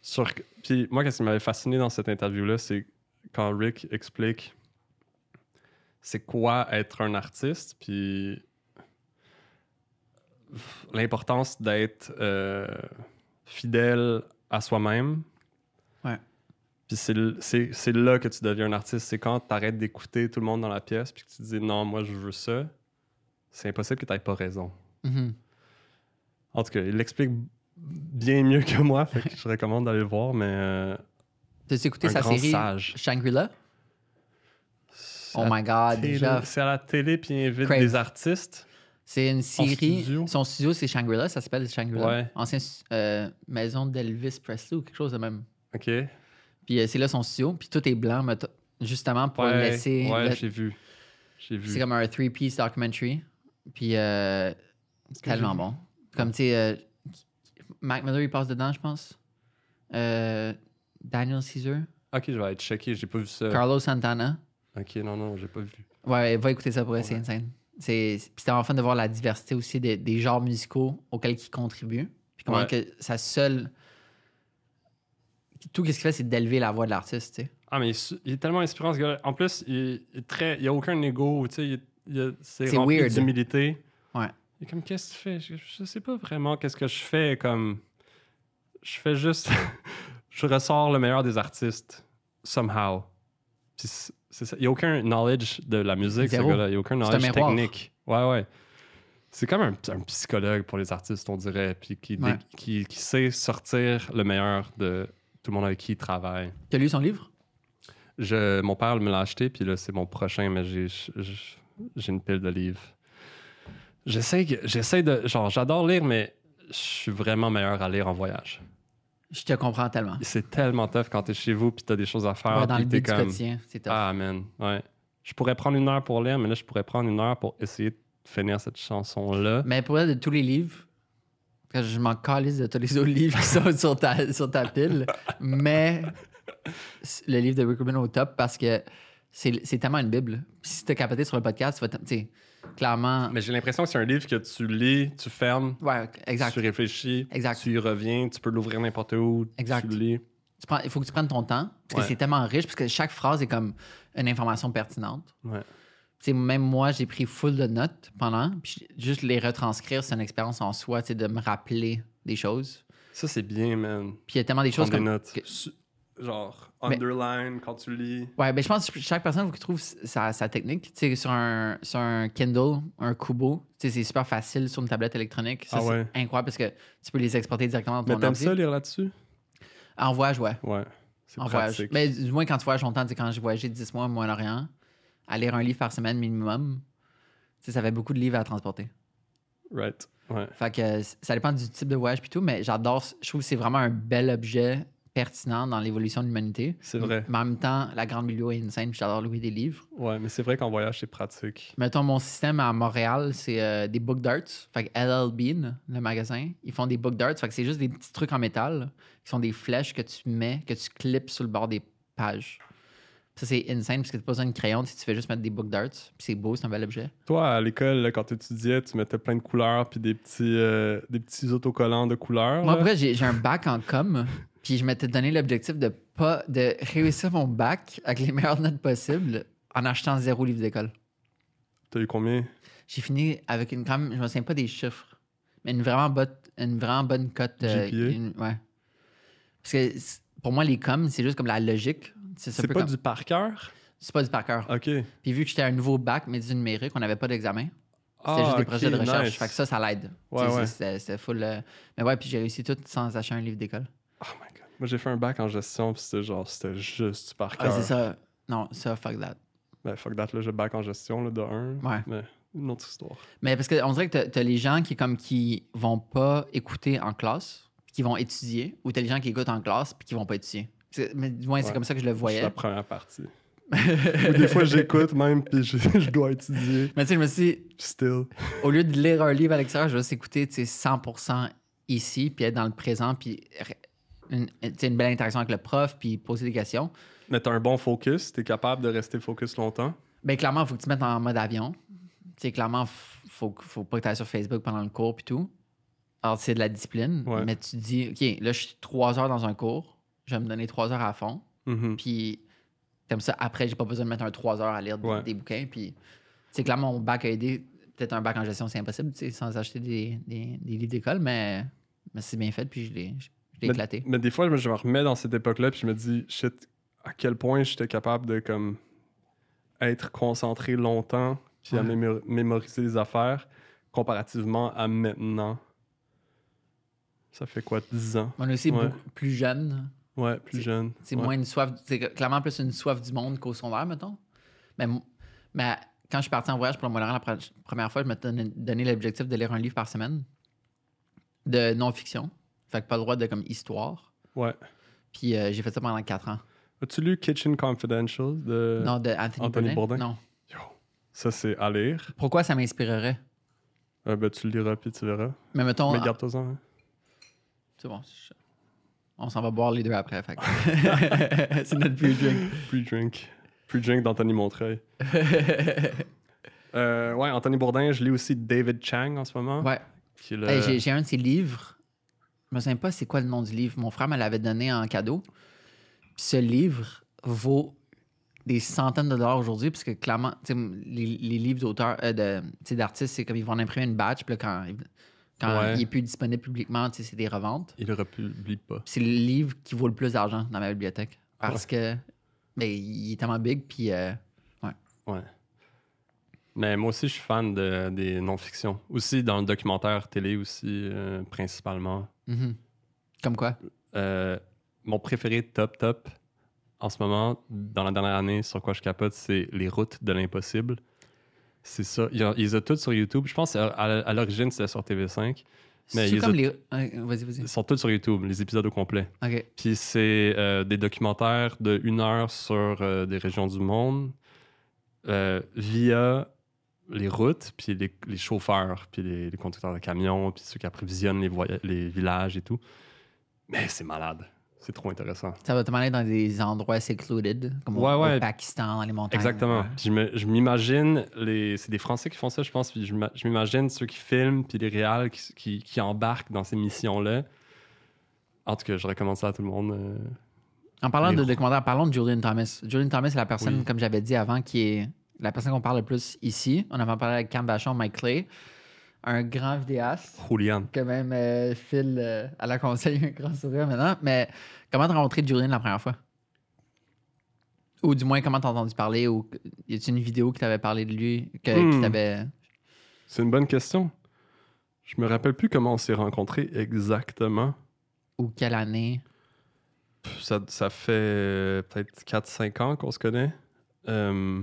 Sur... Puis moi, qu'est-ce qui m'avait fasciné dans cette interview-là, c'est quand Rick explique c'est quoi être un artiste, puis l'importance d'être euh, fidèle à soi-même. Puis c'est là que tu deviens un artiste. C'est quand tu arrêtes d'écouter tout le monde dans la pièce, puis que tu te dis non, moi je veux ça. C'est impossible que tu n'aies pas raison. Mhm. En tout cas, il l'explique bien mieux que moi, fait que je recommande d'aller le voir, mais euh, T'as-tu écouté sa série. Shangri-La? Oh my god, télé- déjà. C'est à la télé, puis il invite Crave. des artistes. C'est une série. studio? Son studio, c'est Shangri-La, ça s'appelle Shangri-La. Ouais. Ancienne euh, maison d'Elvis Presley ou quelque chose de même. OK? Puis euh, c'est là son studio, puis tout est blanc, mais t- justement pour Ouais, laisser. ouais le- j'ai vu. J'ai vu. C'est comme un three-piece documentary. Puis euh, tellement bon. Comme tu sais, euh, Mac Miller, il passe dedans, je pense. Euh, Daniel Caesar. OK, je vais être checké, j'ai pas vu ça. Carlos Santana. OK, non, non, j'ai pas vu. Ouais, va écouter ça pour essayer Ouais. une scène. C'est puis c'était vraiment fun de voir la diversité aussi des, des genres musicaux auxquels il contribue. Puis comment Ouais. que sa seule. Tout ce qu'il fait, c'est d'élever la voix de l'artiste, tu sais. Ah, mais il, est il tellement inspirant, ce gars-là. En plus, il est très... il a aucun ego, tu sais. il- il C'est rempli d'humilité. Ouais. Il est comme, qu'est-ce que tu fais? Je, je sais pas vraiment qu'est-ce que je fais, comme... Je fais juste... *laughs* je ressors le meilleur des artistes, somehow. Puis c'est ça. Il n'y a aucun knowledge de la musique, Zéro. ce gars-là. Il n'y a aucun knowledge technique. Ouais, ouais. C'est comme un, un psychologue pour les artistes, on dirait, puis qui, qui sait sortir le meilleur de tout le monde avec qui il travaille. Tu as lu son livre? Je, mon père me l'a acheté, puis là, c'est mon prochain, mais j'ai, j'ai une pile de livres. J'essaie, que- j'essaie de. Genre, j'adore lire, mais je suis vraiment meilleur à lire en voyage. Je te comprends tellement. C'est tellement tough quand t'es chez vous, puis t'as des choses à faire, Ouais, dans puis le but comme. quotidien, c'est top. Ah, man, ouais. Je pourrais prendre une heure pour lire, mais là, je pourrais prendre une heure pour essayer de finir cette chanson-là. Mais pour de tous les livres, que je m'en calisse de tous les autres livres qui sont *laughs* sur ta, sur ta pile, mais le livre de Rick Rubin au top parce que C'est tellement une Bible. Puis si t'as capoté sur le podcast, tu vas, clairement. Mais j'ai l'impression que c'est un livre que tu lis, tu fermes, Ouais, exact. tu réfléchis, Exact. tu y reviens, tu peux l'ouvrir n'importe où, Exact. tu le lis. Tu prends- il faut que tu prennes ton temps parce que c'est tellement riche parce que chaque phrase est comme une information pertinente. Ouais. Même moi, j'ai pris full de notes pendant, puis juste les retranscrire, c'est une expérience en soi, tu sais, de me rappeler des choses. Ça, c'est bien, man. Puis il y a tellement des choses des comme... notes. que- Genre, Mais- underline quand tu lis. Ouais, ben je pense que chaque personne faut qu'il trouve sa, sa technique. Tu sais, sur un, sur un Kindle, un Kubo, tu sais, c'est super facile sur une tablette électronique. Ça, Ah ouais. c'est incroyable parce que tu peux les exporter directement dans Mais ton t'aimes ordi. ça, lire là-dessus? En voyage, ouais. Ouais. C'est En voyage. pratique. Mais du moins, quand tu voyages longtemps, tu sais, quand j'ai voyagé 10 mois au Moyen-Orient, à lire un livre par semaine minimum, tu sais, ça fait beaucoup de livres à transporter. Right. Ouais. Fait que ça dépend du type de voyage puis tout, mais j'adore. Je trouve que c'est vraiment un bel objet pertinent dans l'évolution de l'humanité. C'est vrai. Mais en même temps, la grande biblio est insane, puis j'adore louer des livres. Ouais, mais c'est vrai qu'en voyage, c'est pratique. Mettons, mon système à Montréal, c'est euh, des book darts. Fait que LL Bean, le magasin, ils font des book darts. Fait que c'est juste des petits trucs en métal qui sont des flèches que tu mets, que tu clips sur le bord des pages. Ça, c'est insane parce que tu pas besoin de crayon si tu fais juste mettre des book darts. Puis c'est beau, c'est un bel objet. Toi, à l'école, quand tu étudiais, tu mettais plein de couleurs puis des petits, euh, des petits autocollants de couleurs. Moi, là. après, j'ai j'ai un bac en com. *laughs* Puis je m'étais donné l'objectif de pas de réussir mon bac avec les meilleures notes possibles en achetant zéro livre d'école. T'as eu combien? J'ai fini avec une quand même, je me souviens pas des chiffres, mais une vraiment bonne, une vraiment bonne cote. euh, une- ouais. Parce que pour moi, les coms, c'est juste comme la logique. C'est pas comme- du par cœur? c'est pas du par cœur. OK. Puis vu que j'étais un nouveau bac, mais du numérique, on n'avait pas d'examen. C'était Ah, juste des projets de recherche. nice. Fait que ça, ça l'aide. Ouais, ouais. C'était full. euh, Mais ouais, puis j'ai réussi tout sans acheter un livre d'école. Oh my god. Moi, j'ai fait un bac en gestion puis c'était genre, c'était juste du par Ah, cœur. c'est ça. Non, ça, fuck that. Ben, fuck that, là, j'ai bac en gestion, là, de 1. Ouais. Mais une autre histoire. Mais parce qu'on dirait que t'as- t'as les gens qui comme qui vont pas écouter en classe, puis qui vont étudier, ou t'as les gens qui écoutent en classe puis qui vont pas étudier. C'est- Mais du moins, c'est Ouais. comme ça que je le C'est voyais. la première partie. *laughs* Ou des fois, j'écoute même puis je, *laughs* je dois étudier. Mais tu sais, je me suis dit, Still. au lieu de lire un livre à l'extérieur, je vais juste écouter tu sais, 100% ici, puis être dans le présent, puis une, une belle interaction avec le prof, puis poser des questions. Mais t'as un bon focus, t'es capable de rester focus longtemps? Ben clairement, il faut que tu te mettes en mode avion. Tu sais, clairement, faut, faut pas que tu ailles sur Facebook pendant le cours, puis tout. Alors, c'est de la discipline, Ouais. mais tu te dis, OK, là, je suis trois heures dans un cours, je vais me donner trois heures à fond. Mhm. Puis, comme ça, après, j'ai pas besoin de mettre un 3 heures à lire des- Ouais. des bouquins. Puis, c'est clairement, mon bac a aidé. Peut-être un bac en gestion, c'est impossible, tu sais, sans acheter des, des- des livres d'école, mais, mais c'est bien fait, puis je l'ai Mais, éclaté. mais des fois, je me- je me remets dans cette époque-là, puis je me dis, shit, à quel point j'étais capable de comme être concentré longtemps, puis à mémoriser les affaires, comparativement à maintenant. Ça fait quoi, 10 ans? On est aussi Ouais. beaucoup plus jeune. Ouais, plus jeune. C'est Ouais. moins une soif, c'est clairement plus une soif du monde qu'au secondaire, mettons. Mais, mais quand je suis parti en voyage pour le Moyen-Orient la pre- première fois, je m'étais donné, donné l'objectif de lire un livre par semaine de non-fiction. Fait que pas le droit de comme histoire. Ouais. Puis euh, j'ai fait ça pendant quatre ans. As-tu lu Kitchen Confidential de non, de Anthony, Anthony Bourdain? Bourdain? Non. Yo, Ça, c'est à lire. Pourquoi ça m'inspirerait? Euh, ben, tu le liras, puis tu verras. Mais mettons, Mais garde-toi-en. hein. c'est bon. je- On s'en va boire les deux après. fait *laughs* c'est notre pre-drink. Pre-drink. Pre-drink d'Anthony Montreuil. *laughs* Euh, ouais, Anthony Bourdin, je lis aussi David Chang en ce moment. ouais. Le- Hey, j'ai, un de ses livres. Je me souviens pas c'est quoi le nom du livre. Mon frère me l'avait donné en cadeau. Puis ce livre vaut des centaines de dollars aujourd'hui, parce que clairement, les, les livres d'auteurs, euh, d'artistes, c'est comme ils vont en imprimer une batch, puis là, quand, quand Ouais. il est plus disponible publiquement, c'est des reventes. Il le republie pas. C'est le livre qui vaut le plus d'argent dans ma bibliothèque. Parce que ben, il est tellement big, puis euh, Ouais. Mais moi aussi, je suis fan de, des non-fictions. Aussi dans le documentaire télé aussi, euh, principalement. mhm. comme quoi? Euh, mon préféré top top en ce moment, dans la dernière année, sur quoi je capote, c'est Les routes de l'impossible. C'est ça. Ils ont tous sur YouTube. Je pense qu'à à l'origine, c'était sur TV5. Mais ils comme ont- les. Ouais, vas-y, vas-y. Ils sont tous sur YouTube, les épisodes au complet. OK. Puis c'est euh, des documentaires de une heure sur euh, des régions du monde euh, via les routes, puis les, les chauffeurs, puis les, les conducteurs de camions, puis ceux qui approvisionnent les villages et tout. Mais c'est malade. C'est trop intéressant. Ça va te aller dans des endroits secluded, comme au- Ouais, au. Pakistan, dans les montagnes. Exactement. Ouais. Je m'imagine, les... c'est des Français qui font ça, je pense, puis je m'a- je m'imagine ceux qui filment, puis les réals qui, qui, qui embarquent dans ces missions-là. En tout cas, je recommande ça à tout le monde. euh. En parlant Les de documentaire, parlons de Julian Thomas. Julian Thomas, c'est la personne, Oui. comme j'avais dit avant, qui est la personne qu'on parle le plus ici. On avait parlé avec Cam Bachon, Mike Clay, un grand vidéaste. Julian. que même euh, Phil euh, à la conseil un grand sourire maintenant. Mais comment t'as rencontré Julian la première fois? Ou du moins, comment t'as entendu parler? Ou y a-t-il une vidéo qui t'avait parlé de lui? Que, qui Hmm. t'avait. C'est une bonne question. Je me rappelle plus comment on s'est rencontrés exactement. Ou quelle année? Ça, ça fait euh, peut-être 4-5 ans qu'on se connaît. Euh,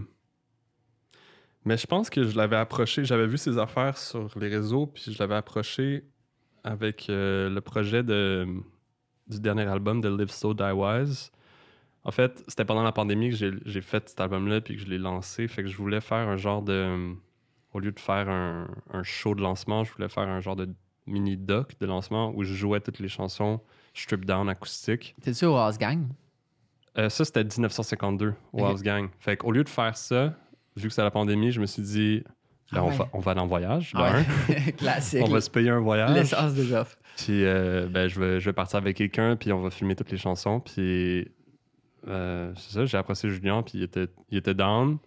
Mais je pense que je l'avais approché, j'avais vu ses affaires sur les réseaux, puis je l'avais approché avec euh, le projet de, du dernier album de Live So Die Wise. En fait, c'était pendant la pandémie que j'ai fait cet album-là, puis que je l'ai lancé. Fait que je voulais faire un genre de. Au lieu de faire un, un show de lancement, je voulais faire un genre de mini-doc de lancement où je jouais toutes les chansons strip down acoustique. T'es-tu au House Gang? Euh, ça, c'était 1952, au. House Gang. Fait qu'au lieu de faire ça, vu que c'est la pandémie, je me suis dit, ben, Ah on, ouais. va, on va aller en voyage. Ah ouais. *laughs* Classique. On va se payer un voyage. L'essence des offres. Puis euh, ben, je, vais, je vais partir avec quelqu'un, puis on va filmer toutes les chansons. Puis euh, c'est ça, j'ai apprécié Julien, puis il était, il était down.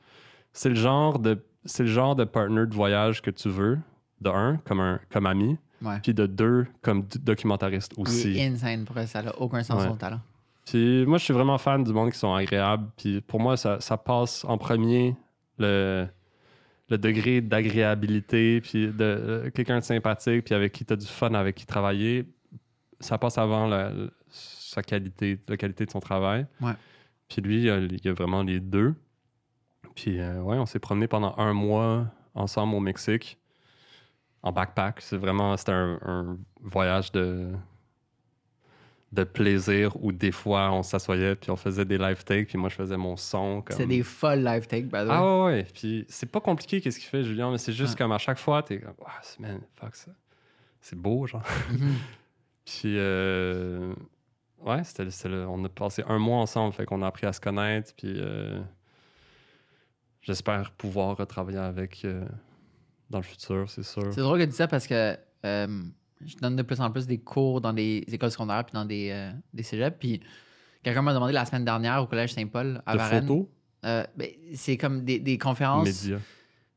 C'est le genre de c'est le genre de partner de voyage que tu veux, de un, comme, un, comme ami, puis de deux, comme documentariste Il aussi. est insane pour ça n'a aucun sens Ouais. son talent. Puis moi, je suis vraiment fan du monde qui sont agréables. Puis pour moi, ça, ça passe en premier le, le degré d'agréabilité, puis de euh, quelqu'un de sympathique, puis avec qui tu as du fun, avec qui travailler. Ça passe avant la- la- sa qualité, la qualité de son travail. Ouais. Puis lui, il y a, il y a vraiment les deux. Puis euh, ouais, on s'est promené pendant un mois ensemble au Mexique en backpack. C'est vraiment c'était un, un voyage de de plaisir où des fois on s'assoyait puis on faisait des live takes puis moi je faisais mon son comme C'est des folles live take, by the way. ah ouais, puis c'est pas compliqué qu'est-ce qu'il fait Julien mais c'est juste comme à chaque fois t'es comme ah c'est man fuck ça c'est beau genre Mhm. *laughs* puis euh, ouais c'était on a passé un mois ensemble fait qu'on a appris à se connaître puis euh, j'espère pouvoir retravailler avec euh, dans le futur c'est sûr C'est drôle que tu dis ça parce que je donne de plus en plus des cours dans des écoles secondaires puis dans des, euh, des cégeps. Puis quelqu'un m'a demandé la semaine dernière au Collège Saint-Paul à de Varennes. photos? Euh, ben, c'est comme des, des conférences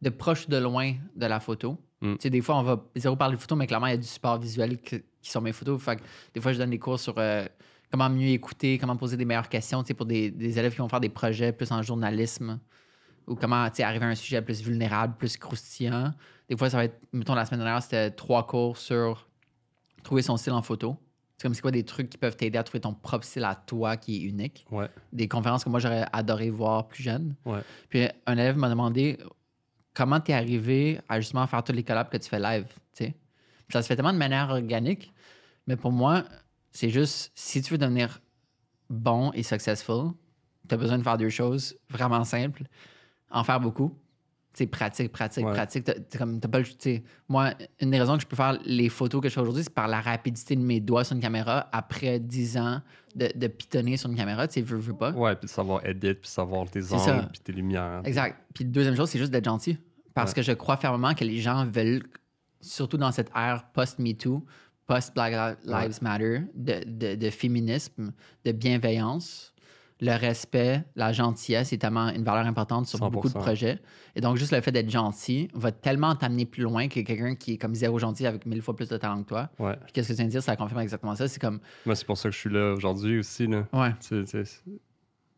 de proche ou de loin de la photo. Mm. Tu sais, des fois, on va zéro parler de photo, mais clairement, il y a du support visuel que- qui sont mes photos. Fait que des fois, je donne des cours sur euh, comment mieux écouter, comment poser des meilleures questions tu sais, pour des, des élèves qui vont faire des projets plus en journalisme ou comment tu sais, arriver à un sujet plus vulnérable, plus croustillant. Des fois, ça va être, mettons, la semaine dernière, c'était trois cours sur trouver son style en photo. C'est comme c'est quoi des trucs qui peuvent t'aider à trouver ton propre style à toi qui est unique? Ouais des conférences que moi j'aurais adoré voir plus jeune. Ouais. Puis un élève m'a demandé comment tu es arrivé à justement faire tous les collabs que tu fais live, tu sais? Puis Ça se fait tellement de manière organique, mais pour moi, c'est juste si tu veux devenir bon et successful, tu as besoin de faire deux choses vraiment simples, en faire beaucoup. Sais, pratique, pratique, Ouais. pratique. Comme, t'as pas le- moi, une des raisons que je peux faire les photos que je fais aujourd'hui, c'est par la rapidité de mes doigts sur une caméra après 10 ans de, de pitonner sur une caméra. Tu sais, veux, veux pas. ouais puis de savoir edit puis savoir tes C'est angles puis tes lumières Exact. Puis deuxième chose, c'est juste d'être gentil. Parce Ouais. que je crois fermement que les gens veulent, surtout dans cette ère post-MeToo, post-Black Lives Matter, de, de- de féminisme, de bienveillance, le respect, la gentillesse est tellement une valeur importante sur beaucoup de 100%. projets. Et donc, juste le fait d'être gentil va tellement t'amener plus loin que quelqu'un qui est comme zéro gentil avec mille fois plus de talent que toi. ouais Puis qu'est-ce que tu viens de dire? Ça confirme exactement ça. C'est comme, moi c'est pour ça que je suis là aujourd'hui aussi là ouais,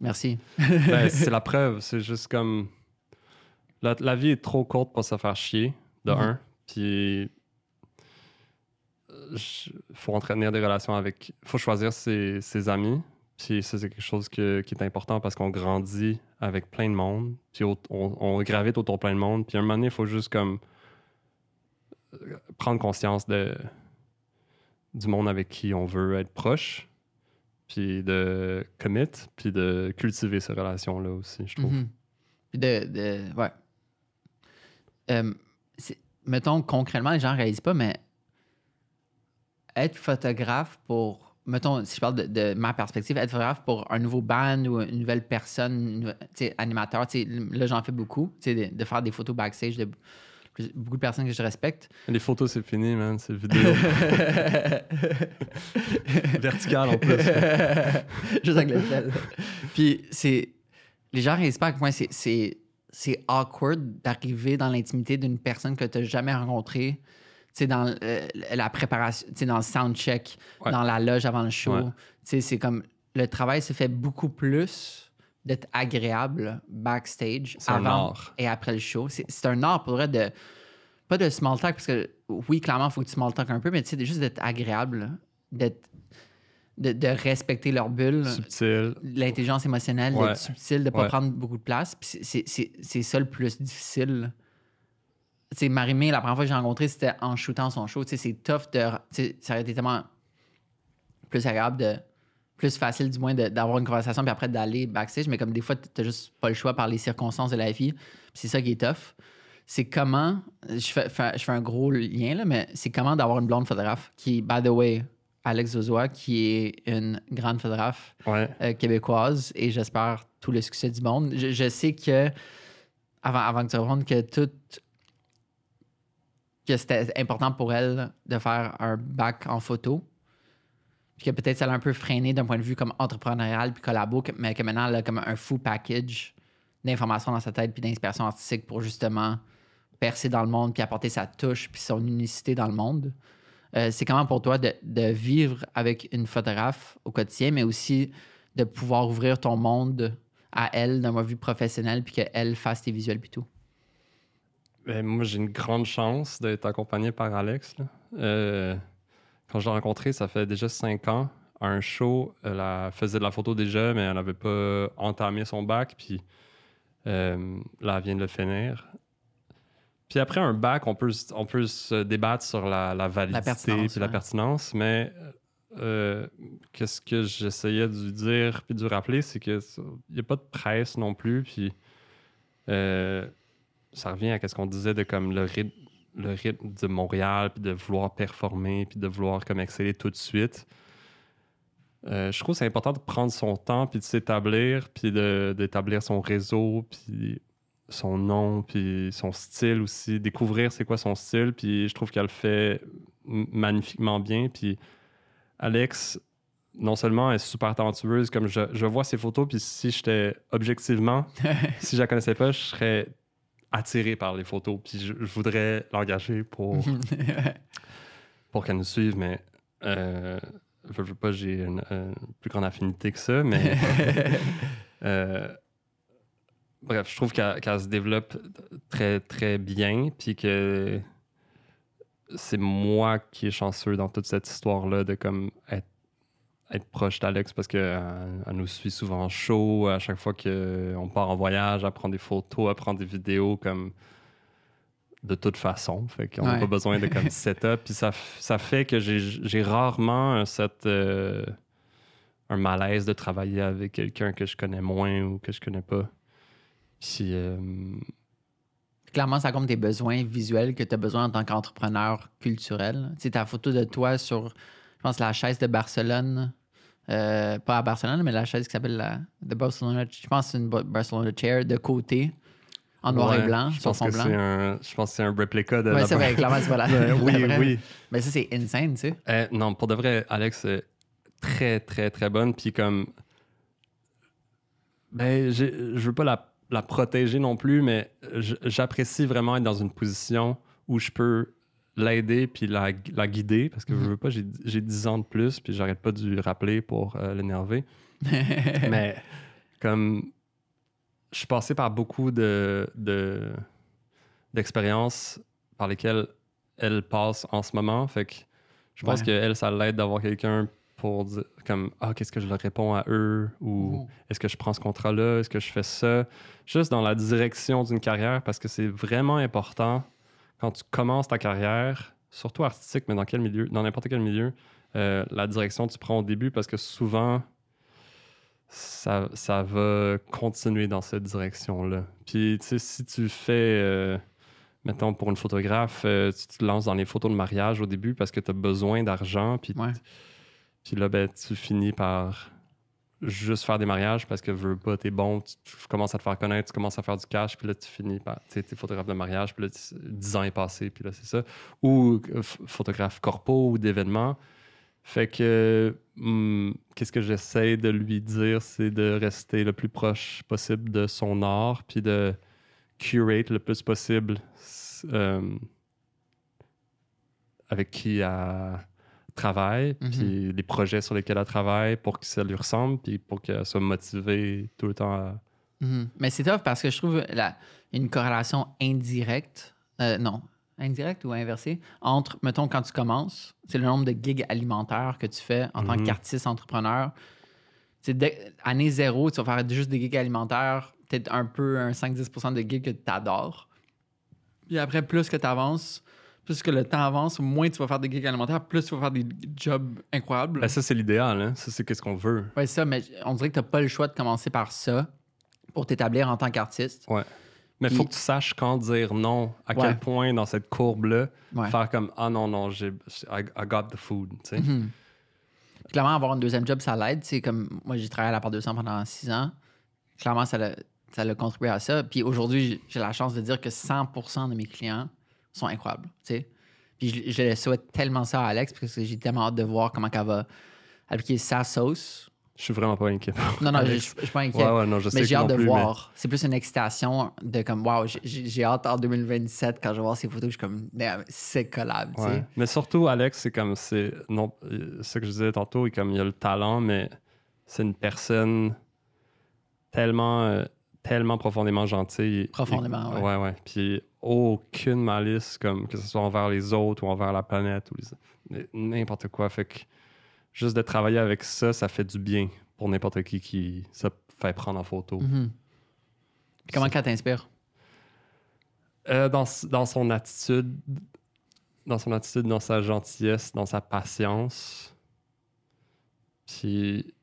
merci. Ben, *laughs* c'est la preuve. C'est juste comme. La, la vie est trop courte pour se faire chier, de Mhm. un. Puis. Il faut entretenir des relations avec. faut choisir ses, ses amis. Puis ça, c'est quelque chose que- qui est important parce qu'on grandit avec plein de monde. Puis on, gravite autour de plein de monde. Puis à un moment donné, il faut juste comme. euh, prendre conscience de, du monde avec qui on veut être proche. Puis de commit. Puis de cultiver ces relations-là aussi, je trouve. Mhm. Puis de, de- ouais. Euh, mettons, concrètement, les gens ne réalisent pas, mais être photographe pour mettons, si je parle de, de ma perspective, être photographe pour un nouveau band ou une nouvelle personne, une animateur, là, j'en fais beaucoup, de, de faire des photos backstage de beaucoup de personnes que je respecte. Les photos, c'est fini, man. C'est vidéo. *laughs* Vertical en plus. *laughs* Juste avec le sel. Puis c'est. Les gens réalisent pas à quel point c'est- c'est c'est awkward d'arriver dans l'intimité d'une personne que tu n'as jamais rencontrée. Dans euh, la préparation, tu sais, dans le soundcheck, Ouais. dans la loge avant le show. Ouais. Tu sais, c'est comme. Le travail se fait beaucoup plus d'être agréable backstage avant et après le show. C'est un art pour vrai de. Pas de small talk, parce que oui, clairement, il faut que tu small talk un peu, mais tu sais, juste d'être agréable, d'être. De, de respecter leur bulle Subtil. l'intelligence émotionnelle, Ouais. d'être subtil, de ne pas prendre beaucoup de place. C'est ça le plus difficile. Sais, Marimé, la première fois que j'ai rencontré, c'était en shootant son show. C'est tough de. ça aurait été tellement plus agréable, de, plus facile du moins d'avoir une conversation, puis après d'aller backstage. Mais comme des fois, tu n'as juste pas le choix par les circonstances de la vie. C'est ça qui est tough. C'est comment. Je fais, fais- je fais un gros lien, là, mais c'est comment d'avoir une blonde photographe qui, by the way, Alex Zozoa, qui est une grande photographe Ouais. euh, québécoise et j'espère tout le succès du monde. Je, je sais que, avant, avant que tu répondes, que tout. Que c'était important pour elle de faire un bac en photo. Puis que peut-être ça l'a un peu freiné d'un point de vue comme entrepreneurial puis collabo, mais que maintenant elle a comme un full package d'informations dans sa tête puis d'inspiration artistique pour justement percer dans le monde puis apporter sa touche puis son unicité dans le monde. Euh, c'est comment pour toi de, de vivre avec une photographe au quotidien, mais aussi de pouvoir ouvrir ton monde à elle d'un point de vue professionnel, puis qu'elle fasse tes visuels puis tout? Ben, moi, j'ai une grande chance d'être accompagné par Alex. là. Euh, quand je l'ai rencontré, ça fait déjà cinq ans. À un show, elle a- faisait de la photo déjà, mais elle n'avait pas entamé son bac. Puis euh, là, elle vient de le finir. Puis après un bac, on peut, on peut se débattre sur la, la validité puis la ouais. pertinence, mais euh, qu'est-ce que j'essayais de lui dire puis de lui rappeler, c'est qu'il n'y a pas de presse non plus. Puis euh, ça revient à ce qu'on disait de comme le rythme, le rythme de Montréal, puis de vouloir performer, puis de vouloir comme exceller tout de suite. Euh, je trouve que c'est important de prendre son temps, puis de s'établir, puis d'établir son réseau, puis son nom, puis son style aussi, découvrir c'est quoi son style, puis je trouve qu'elle le fait magnifiquement bien, puis Alex, non seulement est super talentueuse, comme je, je vois ses photos, puis si j'étais objectivement, *laughs* si je la connaissais pas, je serais attiré par les photos, puis je, je voudrais l'engager pour, *laughs* pour qu'elle nous suive, mais euh, je veux pas, j'ai une, une plus grande affinité que ça, mais *laughs* euh, bref, je trouve qu'elle qu'elle se développe très très bien, puis que c'est moi qui est chanceux dans toute cette histoire-là de comme être, être proche d'Alex parce qu'elle elle nous suit souvent en show, à chaque fois qu'on part en voyage, elle prend des photos, elle prend des vidéos comme de toute façon. Fait qu'on n'a Ouais. pas besoin de comme *laughs* setup. Puis ça, ça fait que j'ai j'ai rarement un, cette, euh, un malaise de travailler avec quelqu'un que je connais moins ou que je connais pas. Puis euh, Clairement, ça compte tes besoins visuels que tu as besoin en tant qu'entrepreneur culturel. Tu sais, ta photo de toi sur, je pense, la chaise de Barcelone. Euh, pas à Barcelone, mais la chaise qui s'appelle la The Barcelona. Je pense que c'est une Ba- Barcelona Chair de côté, en noir et blanc, je sur pense fond que blanc. c'est un, je pense que c'est un réplica de Ouais, la c'est vrai, clairement, c'est pas la. *laughs* Ben oui, la oui. Mais ça, c'est insane, tu sais. Euh, non, pour de vrai, Alex, est très, très, très bonne. Puis comme. Ben, je veux pas la, la protéger non plus, mais j'apprécie vraiment être dans une position où je peux l'aider puis la, la guider parce que je Mhm. veux pas, j'ai j'ai 10 ans de plus puis j'arrête pas de lui rappeler pour euh, l'énerver. *laughs* mais comme je suis passé par beaucoup de, de- d'expériences par lesquelles elle passe en ce moment. Fait que je pense Ouais. qu'elle, ça l'aide d'avoir quelqu'un pour dire comme Ah, qu'est-ce que je leur réponds à eux ou Oh. est-ce que je prends ce contrat-là, est-ce que je fais ça, juste dans la direction d'une carrière parce que c'est vraiment important quand tu commences ta carrière, surtout artistique, mais dans quel milieu, dans n'importe quel milieu, euh, la direction que tu prends au début parce que souvent ça, ça va continuer dans cette direction-là. Puis, tu sais, si tu fais, euh, mettons, pour une photographe, euh, tu te lances dans les photos de mariage au début parce que tu as besoin d'argent, puis Ouais. Puis là, ben, tu finis par juste faire des mariages parce que veux pas, t'es bon, tu, commences à te faire connaître, tu commences à faire du cash, puis là, tu finis par, tu t'es photographe de mariage, puis là, tu- 10 ans est passé, puis là, c'est ça. Ou euh, ph- photographe corpo ou d'événements. Fait que, hum, qu'est-ce que j'essaie de lui dire, c'est de rester le plus proche possible de son art, puis de curate le plus possible euh, avec qui elle travaille, Mhm. puis les projets sur lesquels elle travaille pour que ça lui ressemble, puis pour qu'elle soit motivée tout le temps à... Mhm. Mais c'est tough parce que je trouve la, une corrélation indirecte, euh, non, indirecte ou inversée, entre, mettons, quand tu commences, c'est le nombre de gigs alimentaires que tu fais en tant Mhm. qu'artiste entrepreneur. C'est dès- année zéro, tu vas faire juste des gigs alimentaires, peut-être un peu, un 5-10 de gigs que tu adores. Puis après, plus que tu avances, plus que le temps avance, moins tu vas faire des gigs alimentaires, plus tu vas faire des jobs incroyables. Ben, ça, c'est l'idéal, hein? Ça, c'est qu'est-ce qu'on veut. C'est ça, mais on dirait que tu n'as pas le choix de commencer par ça pour t'établir en tant qu'artiste. Ouais. Mais il faut que tu saches quand dire non, à Ouais. quel point dans cette courbe-là, Ouais. faire comme Ah non, non, j'ai, I, I got the food. tu sais. Mhm. Clairement, avoir un deuxième job, ça l'aide. C'est comme moi, j'ai travaillé à la part 200 pendant six ans. Clairement, ça l'a, ça l'a contribué à ça. Puis aujourd'hui, j'ai- j'ai la chance de dire que 100% de mes clients sont incroyables. tu sais. Puis je, je le souhaite tellement ça à Alex parce que j'ai tellement hâte de voir comment elle va appliquer sa sauce. Je suis vraiment pas inquiet. Non, non, je, suis pas inquiet. Ouais, ouais, non, je sais mais j'ai hâte de plus, mais- voir. C'est plus une excitation de comme, wow, j'ai- hâte en 2027 quand je vais voir ces photos, je suis comme, c'est collable. tu sais. Ouais. Mais surtout, Alex, c'est comme c'est non, ce que je disais tantôt, il, comme il a le talent, mais c'est une personne tellement, euh, tellement profondément gentille. Profondément, ouais. ouais. Ouais, Puis aucune malice, comme que ce soit envers les autres ou envers la planète ou les- n'importe quoi. Fait que juste de travailler avec ça, ça fait du bien pour n'importe qui qui se fait prendre en photo. Mhm. Puis comment qu'elle t'inspire? Euh, dans, dans son attitude, dans son attitude, dans sa gentillesse, dans sa patience. Puis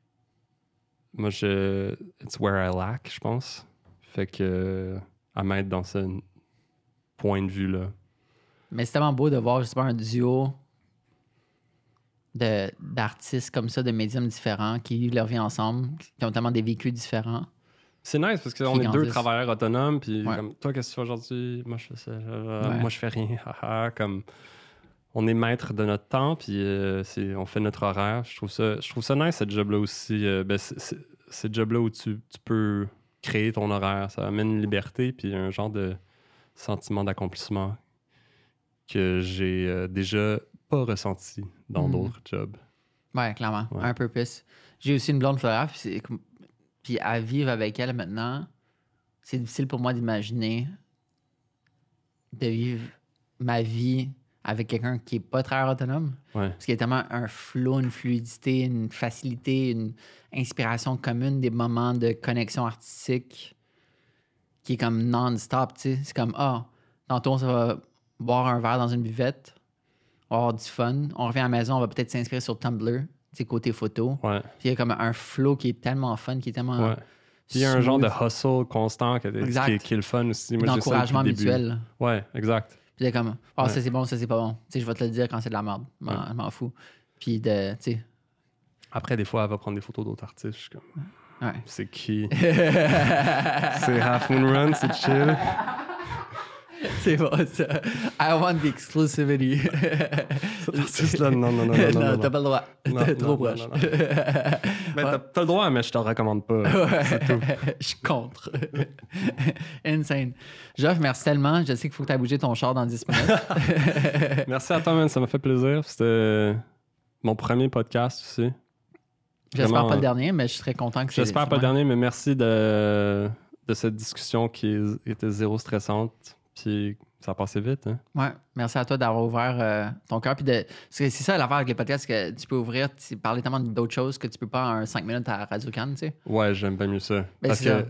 moi, je, it's where I lack, je pense. Fait que à m'être dans ce point de vue là. Mais c'est tellement beau de voir, pas, un duo d'artistes comme ça, de médiums différents, qui vivent leur vie ensemble, qui ont tellement des vécus différents. C'est nice parce qu'on est deux travailleurs autonomes. Puis Ouais. comme toi, qu'est-ce que tu fais aujourd'hui? Moi, je fais ça. euh, Ouais. Moi, je fais rien. *laughs* comme on est maître de notre temps. Puis euh, on fait notre horaire. Je trouve ça, je trouve ça nice cette job là aussi. Euh, ben, c'est- c'est- cette job là où tu, tu peux créer ton horaire. Ça amène une liberté puis un genre de sentiment d'accomplissement que j'ai euh, déjà pas ressenti dans Mhm. d'autres jobs. Ouais, clairement. Ouais. Un purpose. J'ai aussi une blonde puis comme- puis à vivre avec elle maintenant, c'est difficile pour moi d'imaginer de vivre ma vie avec quelqu'un qui est pas très autonome. Ouais. Parce qu'il y a tellement un flow, une fluidité, une facilité, une inspiration commune, des moments de connexion artistique qui est comme non-stop, tu sais. C'est comme, ah, tantôt, on va boire un verre dans une buvette, on va avoir du fun. On revient à la maison, on va peut-être s'inspirer sur Tumblr, côté photo. Ouais. Puis il y a comme un flow qui est tellement fun, qui est tellement... Ouais. Puis il y a un genre de hustle constant qui, est, qui est le fun aussi. Moi, j'ai ça d'encouragement depuis le début. mutuel. Ouais, exact. Puis comme, ah, Ouais. ça c'est bon, ça c'est pas bon. Tu sais, je vais te le dire quand c'est de la merde. Je m'en- Ouais. je m'en fous. Puis de, tu sais, Après, des fois, elle va prendre des photos d'autres artistes. Je suis comme, ouais. c'est qui? *laughs* C'est Half Moon Run, c'est chill. *laughs* c'est bon ça. I want the exclusivity. Non, non, non, non, non. t'as pas le droit. T'es trop non, proche. t'as, le droit, mais je te recommande pas. *laughs* Je suis contre. *laughs* Insane. Geoff, merci tellement. Je sais qu'il faut que tu aies bougé ton char dans 10 minutes. Merci à toi, man. Ça m'a fait plaisir. C'était mon premier podcast aussi. J'espère pas le euh, dernier, mais je serais content que. J'espère pas le dernier, mais merci de, de cette discussion qui était zéro stressante. Puis ça a passé vite. Hein? Ouais, merci à toi d'avoir ouvert euh, ton cœur. Puis de... c'est ça l'affaire avec les podcasts, que tu peux ouvrir, tu parler tellement d'autres choses que tu peux pas en 5 minutes à Radio Cannes, tu sais. Ouais, j'aime bien mieux ça. Ben, Parce que ça.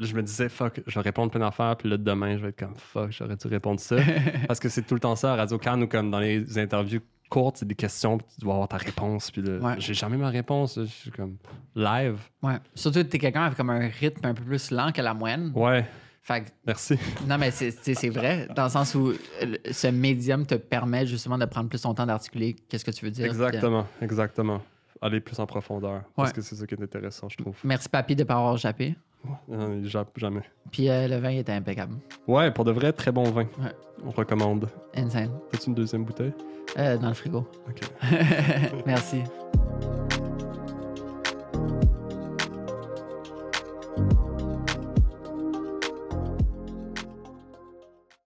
je me disais, fuck, je vais répondre plein d'affaires, puis là, demain, je vais être comme, fuck, j'aurais dû répondre ça. *laughs* Parce que c'est tout le temps ça à Radio Cannes ou comme dans les interviews courtes, c'est des questions, puis tu dois avoir ta réponse, puis là, Ouais. j'ai jamais ma réponse. Je suis comme, live. Ouais. Surtout que t'es quelqu'un avec comme un rythme un peu plus lent que la moyenne. Ouais, Fait que merci. *laughs* Non, mais c'est- vrai, dans le sens où euh, ce médium te permet justement de prendre plus ton temps d'articuler qu'est-ce que tu veux dire. Exactement, exactement. aller plus en profondeur. Parce que c'est ça qui est intéressant, je trouve. Merci, papy, de ne pas avoir jappé. Non, il jappe jamais. Puis euh, le vin était impeccable. Ouais, pour de vrai, très bon vin. Ouais. On recommande. Insane. Fais-tu une deuxième bouteille? Euh, dans le frigo. Ok. *laughs* Merci.